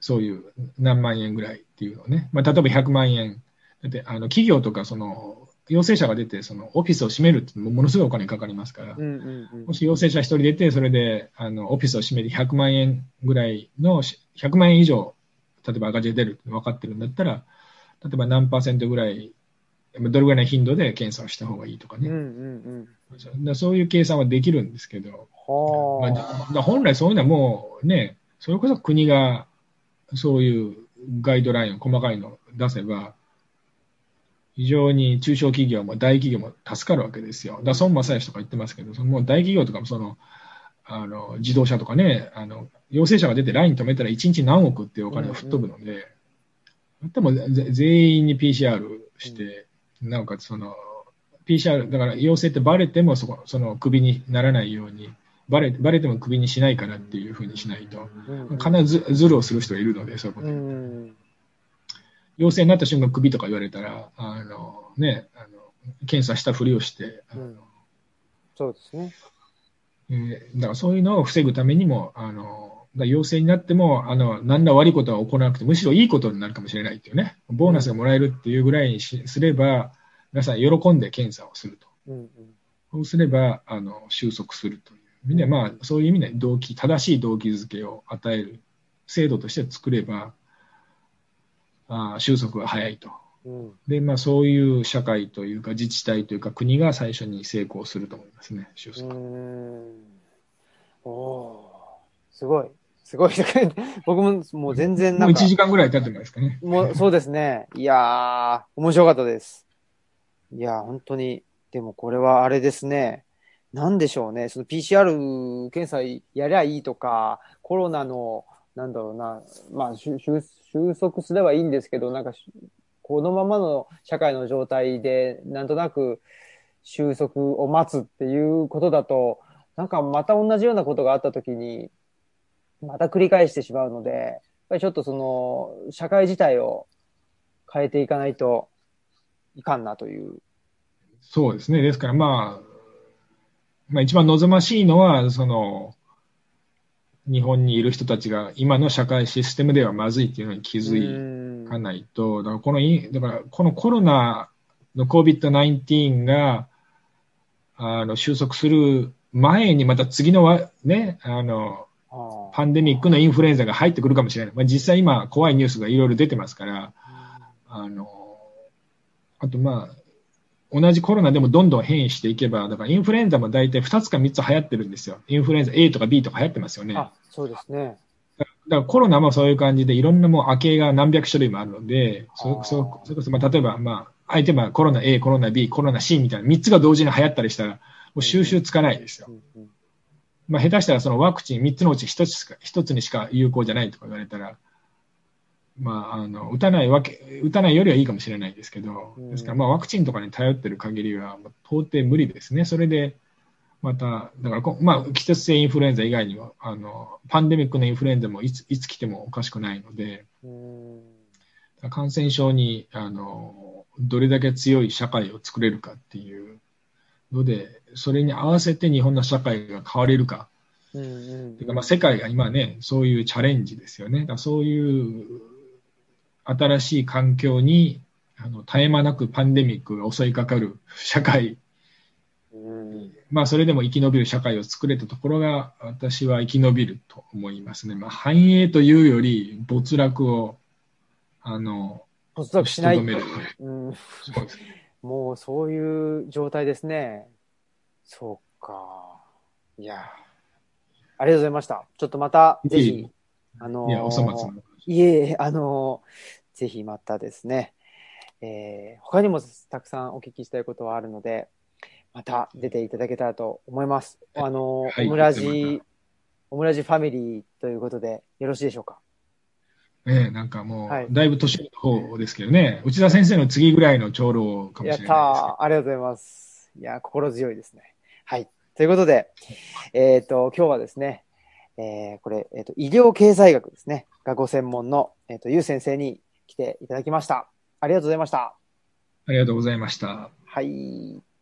そういう何万円ぐらいっていうのをね、まあ、例えば100万円。だって、あの、企業とか、その、陽性者が出て、その、オフィスを閉めるってものすごいお金かかりますからう、んうんうんもし陽性者一人出て、それで、あの、オフィスを閉めて100万円ぐらいの、100万円以上、例えば赤字が出るって分かってるんだったら、例えば何パーセントぐらい、どれぐらいの頻度で検査をした方がいいとかね。うんうんうん。だからそういう計算はできるんですけど、まあ、はだから本来そういうのはもうね、それこそ国がそういうガイドラインを細かいのを出せば、非常に中小企業も大企業も助かるわけですよ。だ孫正義とか言ってますけど、そのもう大企業とかもその、あの、自動車とかね、あの、陽性者が出てライン止めたら1日何億っていうお金が吹っ飛ぶので、でもぜ全員に PCR して、なおかつその、PCR、だから陽性ってバレてもそこ、その首にならないように、バレ、バレても首にしないからっていうふうにしないと、うん必ずズルをする人がいるので、そういうこと。うにん陽性になった瞬間首とか言われたら、あの、ね、あの、検査したふりをして、あのうんそうですね。えーだからそういうのを防ぐためにも、あの、陽性になっても、あの、何ら悪いことは行わなくて、むしろいいことになるかもしれないっていうね、ボーナスがもらえるっていうぐらいにしすれば、皆さん喜んで検査をすると。うんうんそうすれば、あの、収束するという意味で、まあ、そういう意味で動機、正しい動機づけを与える制度として作れば、あー収束が早いと。うんで、まあ、そういう社会というか、自治体というか、国が最初に成功すると思いますね、収う束。んおおーすごい。すごい。僕ももう全然もうん1なか、時間ぐらい経ってますかね。もうそうですね。いやー、面白かったです。いやー、本当に。でもこれはあれですね。なんでしょうね。その PCR 検査やりゃいいとか、コロナの、なんだろうな、まあ、収束すればいいんですけど、なんか、このままの社会の状態で、なんとなく収束を待つっていうことだと、なんかまた同じようなことがあったときに、また繰り返してしまうので、やっぱりちょっとその、社会自体を変えていかないといかんなという。そうですね。ですから、まあ、まあ、一番望ましいのは、その、日本にいる人たちが今の社会システムではまずいっていうのに気づいかい。ないと、だからこのイン、だからこのコロナの COVID-19 が、あの、収束する前にまた次のわね、あの、あパンデミックのインフルエンザが入ってくるかもしれない。まあ、実際今怖いニュースがいろいろ出てますから、あの、あとまあ、同じコロナでもどんどん変異していけば、だからインフルエンザも大体2つか3つ流行ってるんですよ。インフルエンザ A とか B とか流行ってますよね。あ、そうですね。だからコロナもそういう感じで、いろんなもう明けが何百種類もあるので、そそそれこそ、まあ、例えば、まあ、相手はコロナ A、コロナ B、コロナ C みたいな3つが同時に流行ったりしたら、もう収集つかないですよまあ、下手したらそのワクチン3つのうち1つしか、1つにしか有効じゃないとか言われたら、まあ、あの、打たないわけ、打たないよりはいいかもしれないですけど、うんですから、まあ、ワクチンとかに頼ってる限りは、まあ到底無理ですね。それで、また、だからこ、まあ、季節性インフルエンザ以外には、あの、パンデミックのインフルエンザもいつ、いつ来てもおかしくないので、うん。感染症に、あの、どれだけ強い社会を作れるかっていうので、それに合わせて日本の社会が変われるか。うんうんてかまあ世界が今ね、そういうチャレンジですよね。だそういう新しい環境にあの絶え間なくパンデミックが襲いかかる社会、うんまあそれでも生き延びる社会を作れたところが私は生き延びると思いますね。まあ繁栄というより没落をあの、没落しない。うん、もうそういう状態ですね。そうか。いや、ありがとうございました。ちょっとまた、ぜひあのーいや、お粗末な。いえあのーぜひまたですね、えー他にもたくさんお聞きしたいことはあるので、また出ていただけたらと思います。あのーはいオムラジま、オムラジファミリーということで、よろしいでしょうか？ね、なんかもう、はいだいぶ年の方ですけどね、内田先生の次ぐらいの長老かもやっしれないですけどたー。ありがとうございます。いや、心強いですね。はい。ということで、えっ、と、今日はですね、えーこれ、えっ、と、医療経済学ですね、がご専門の、えっ、と、ゆう先生に来ていただきました。ありがとうございました。ありがとうございました。はい。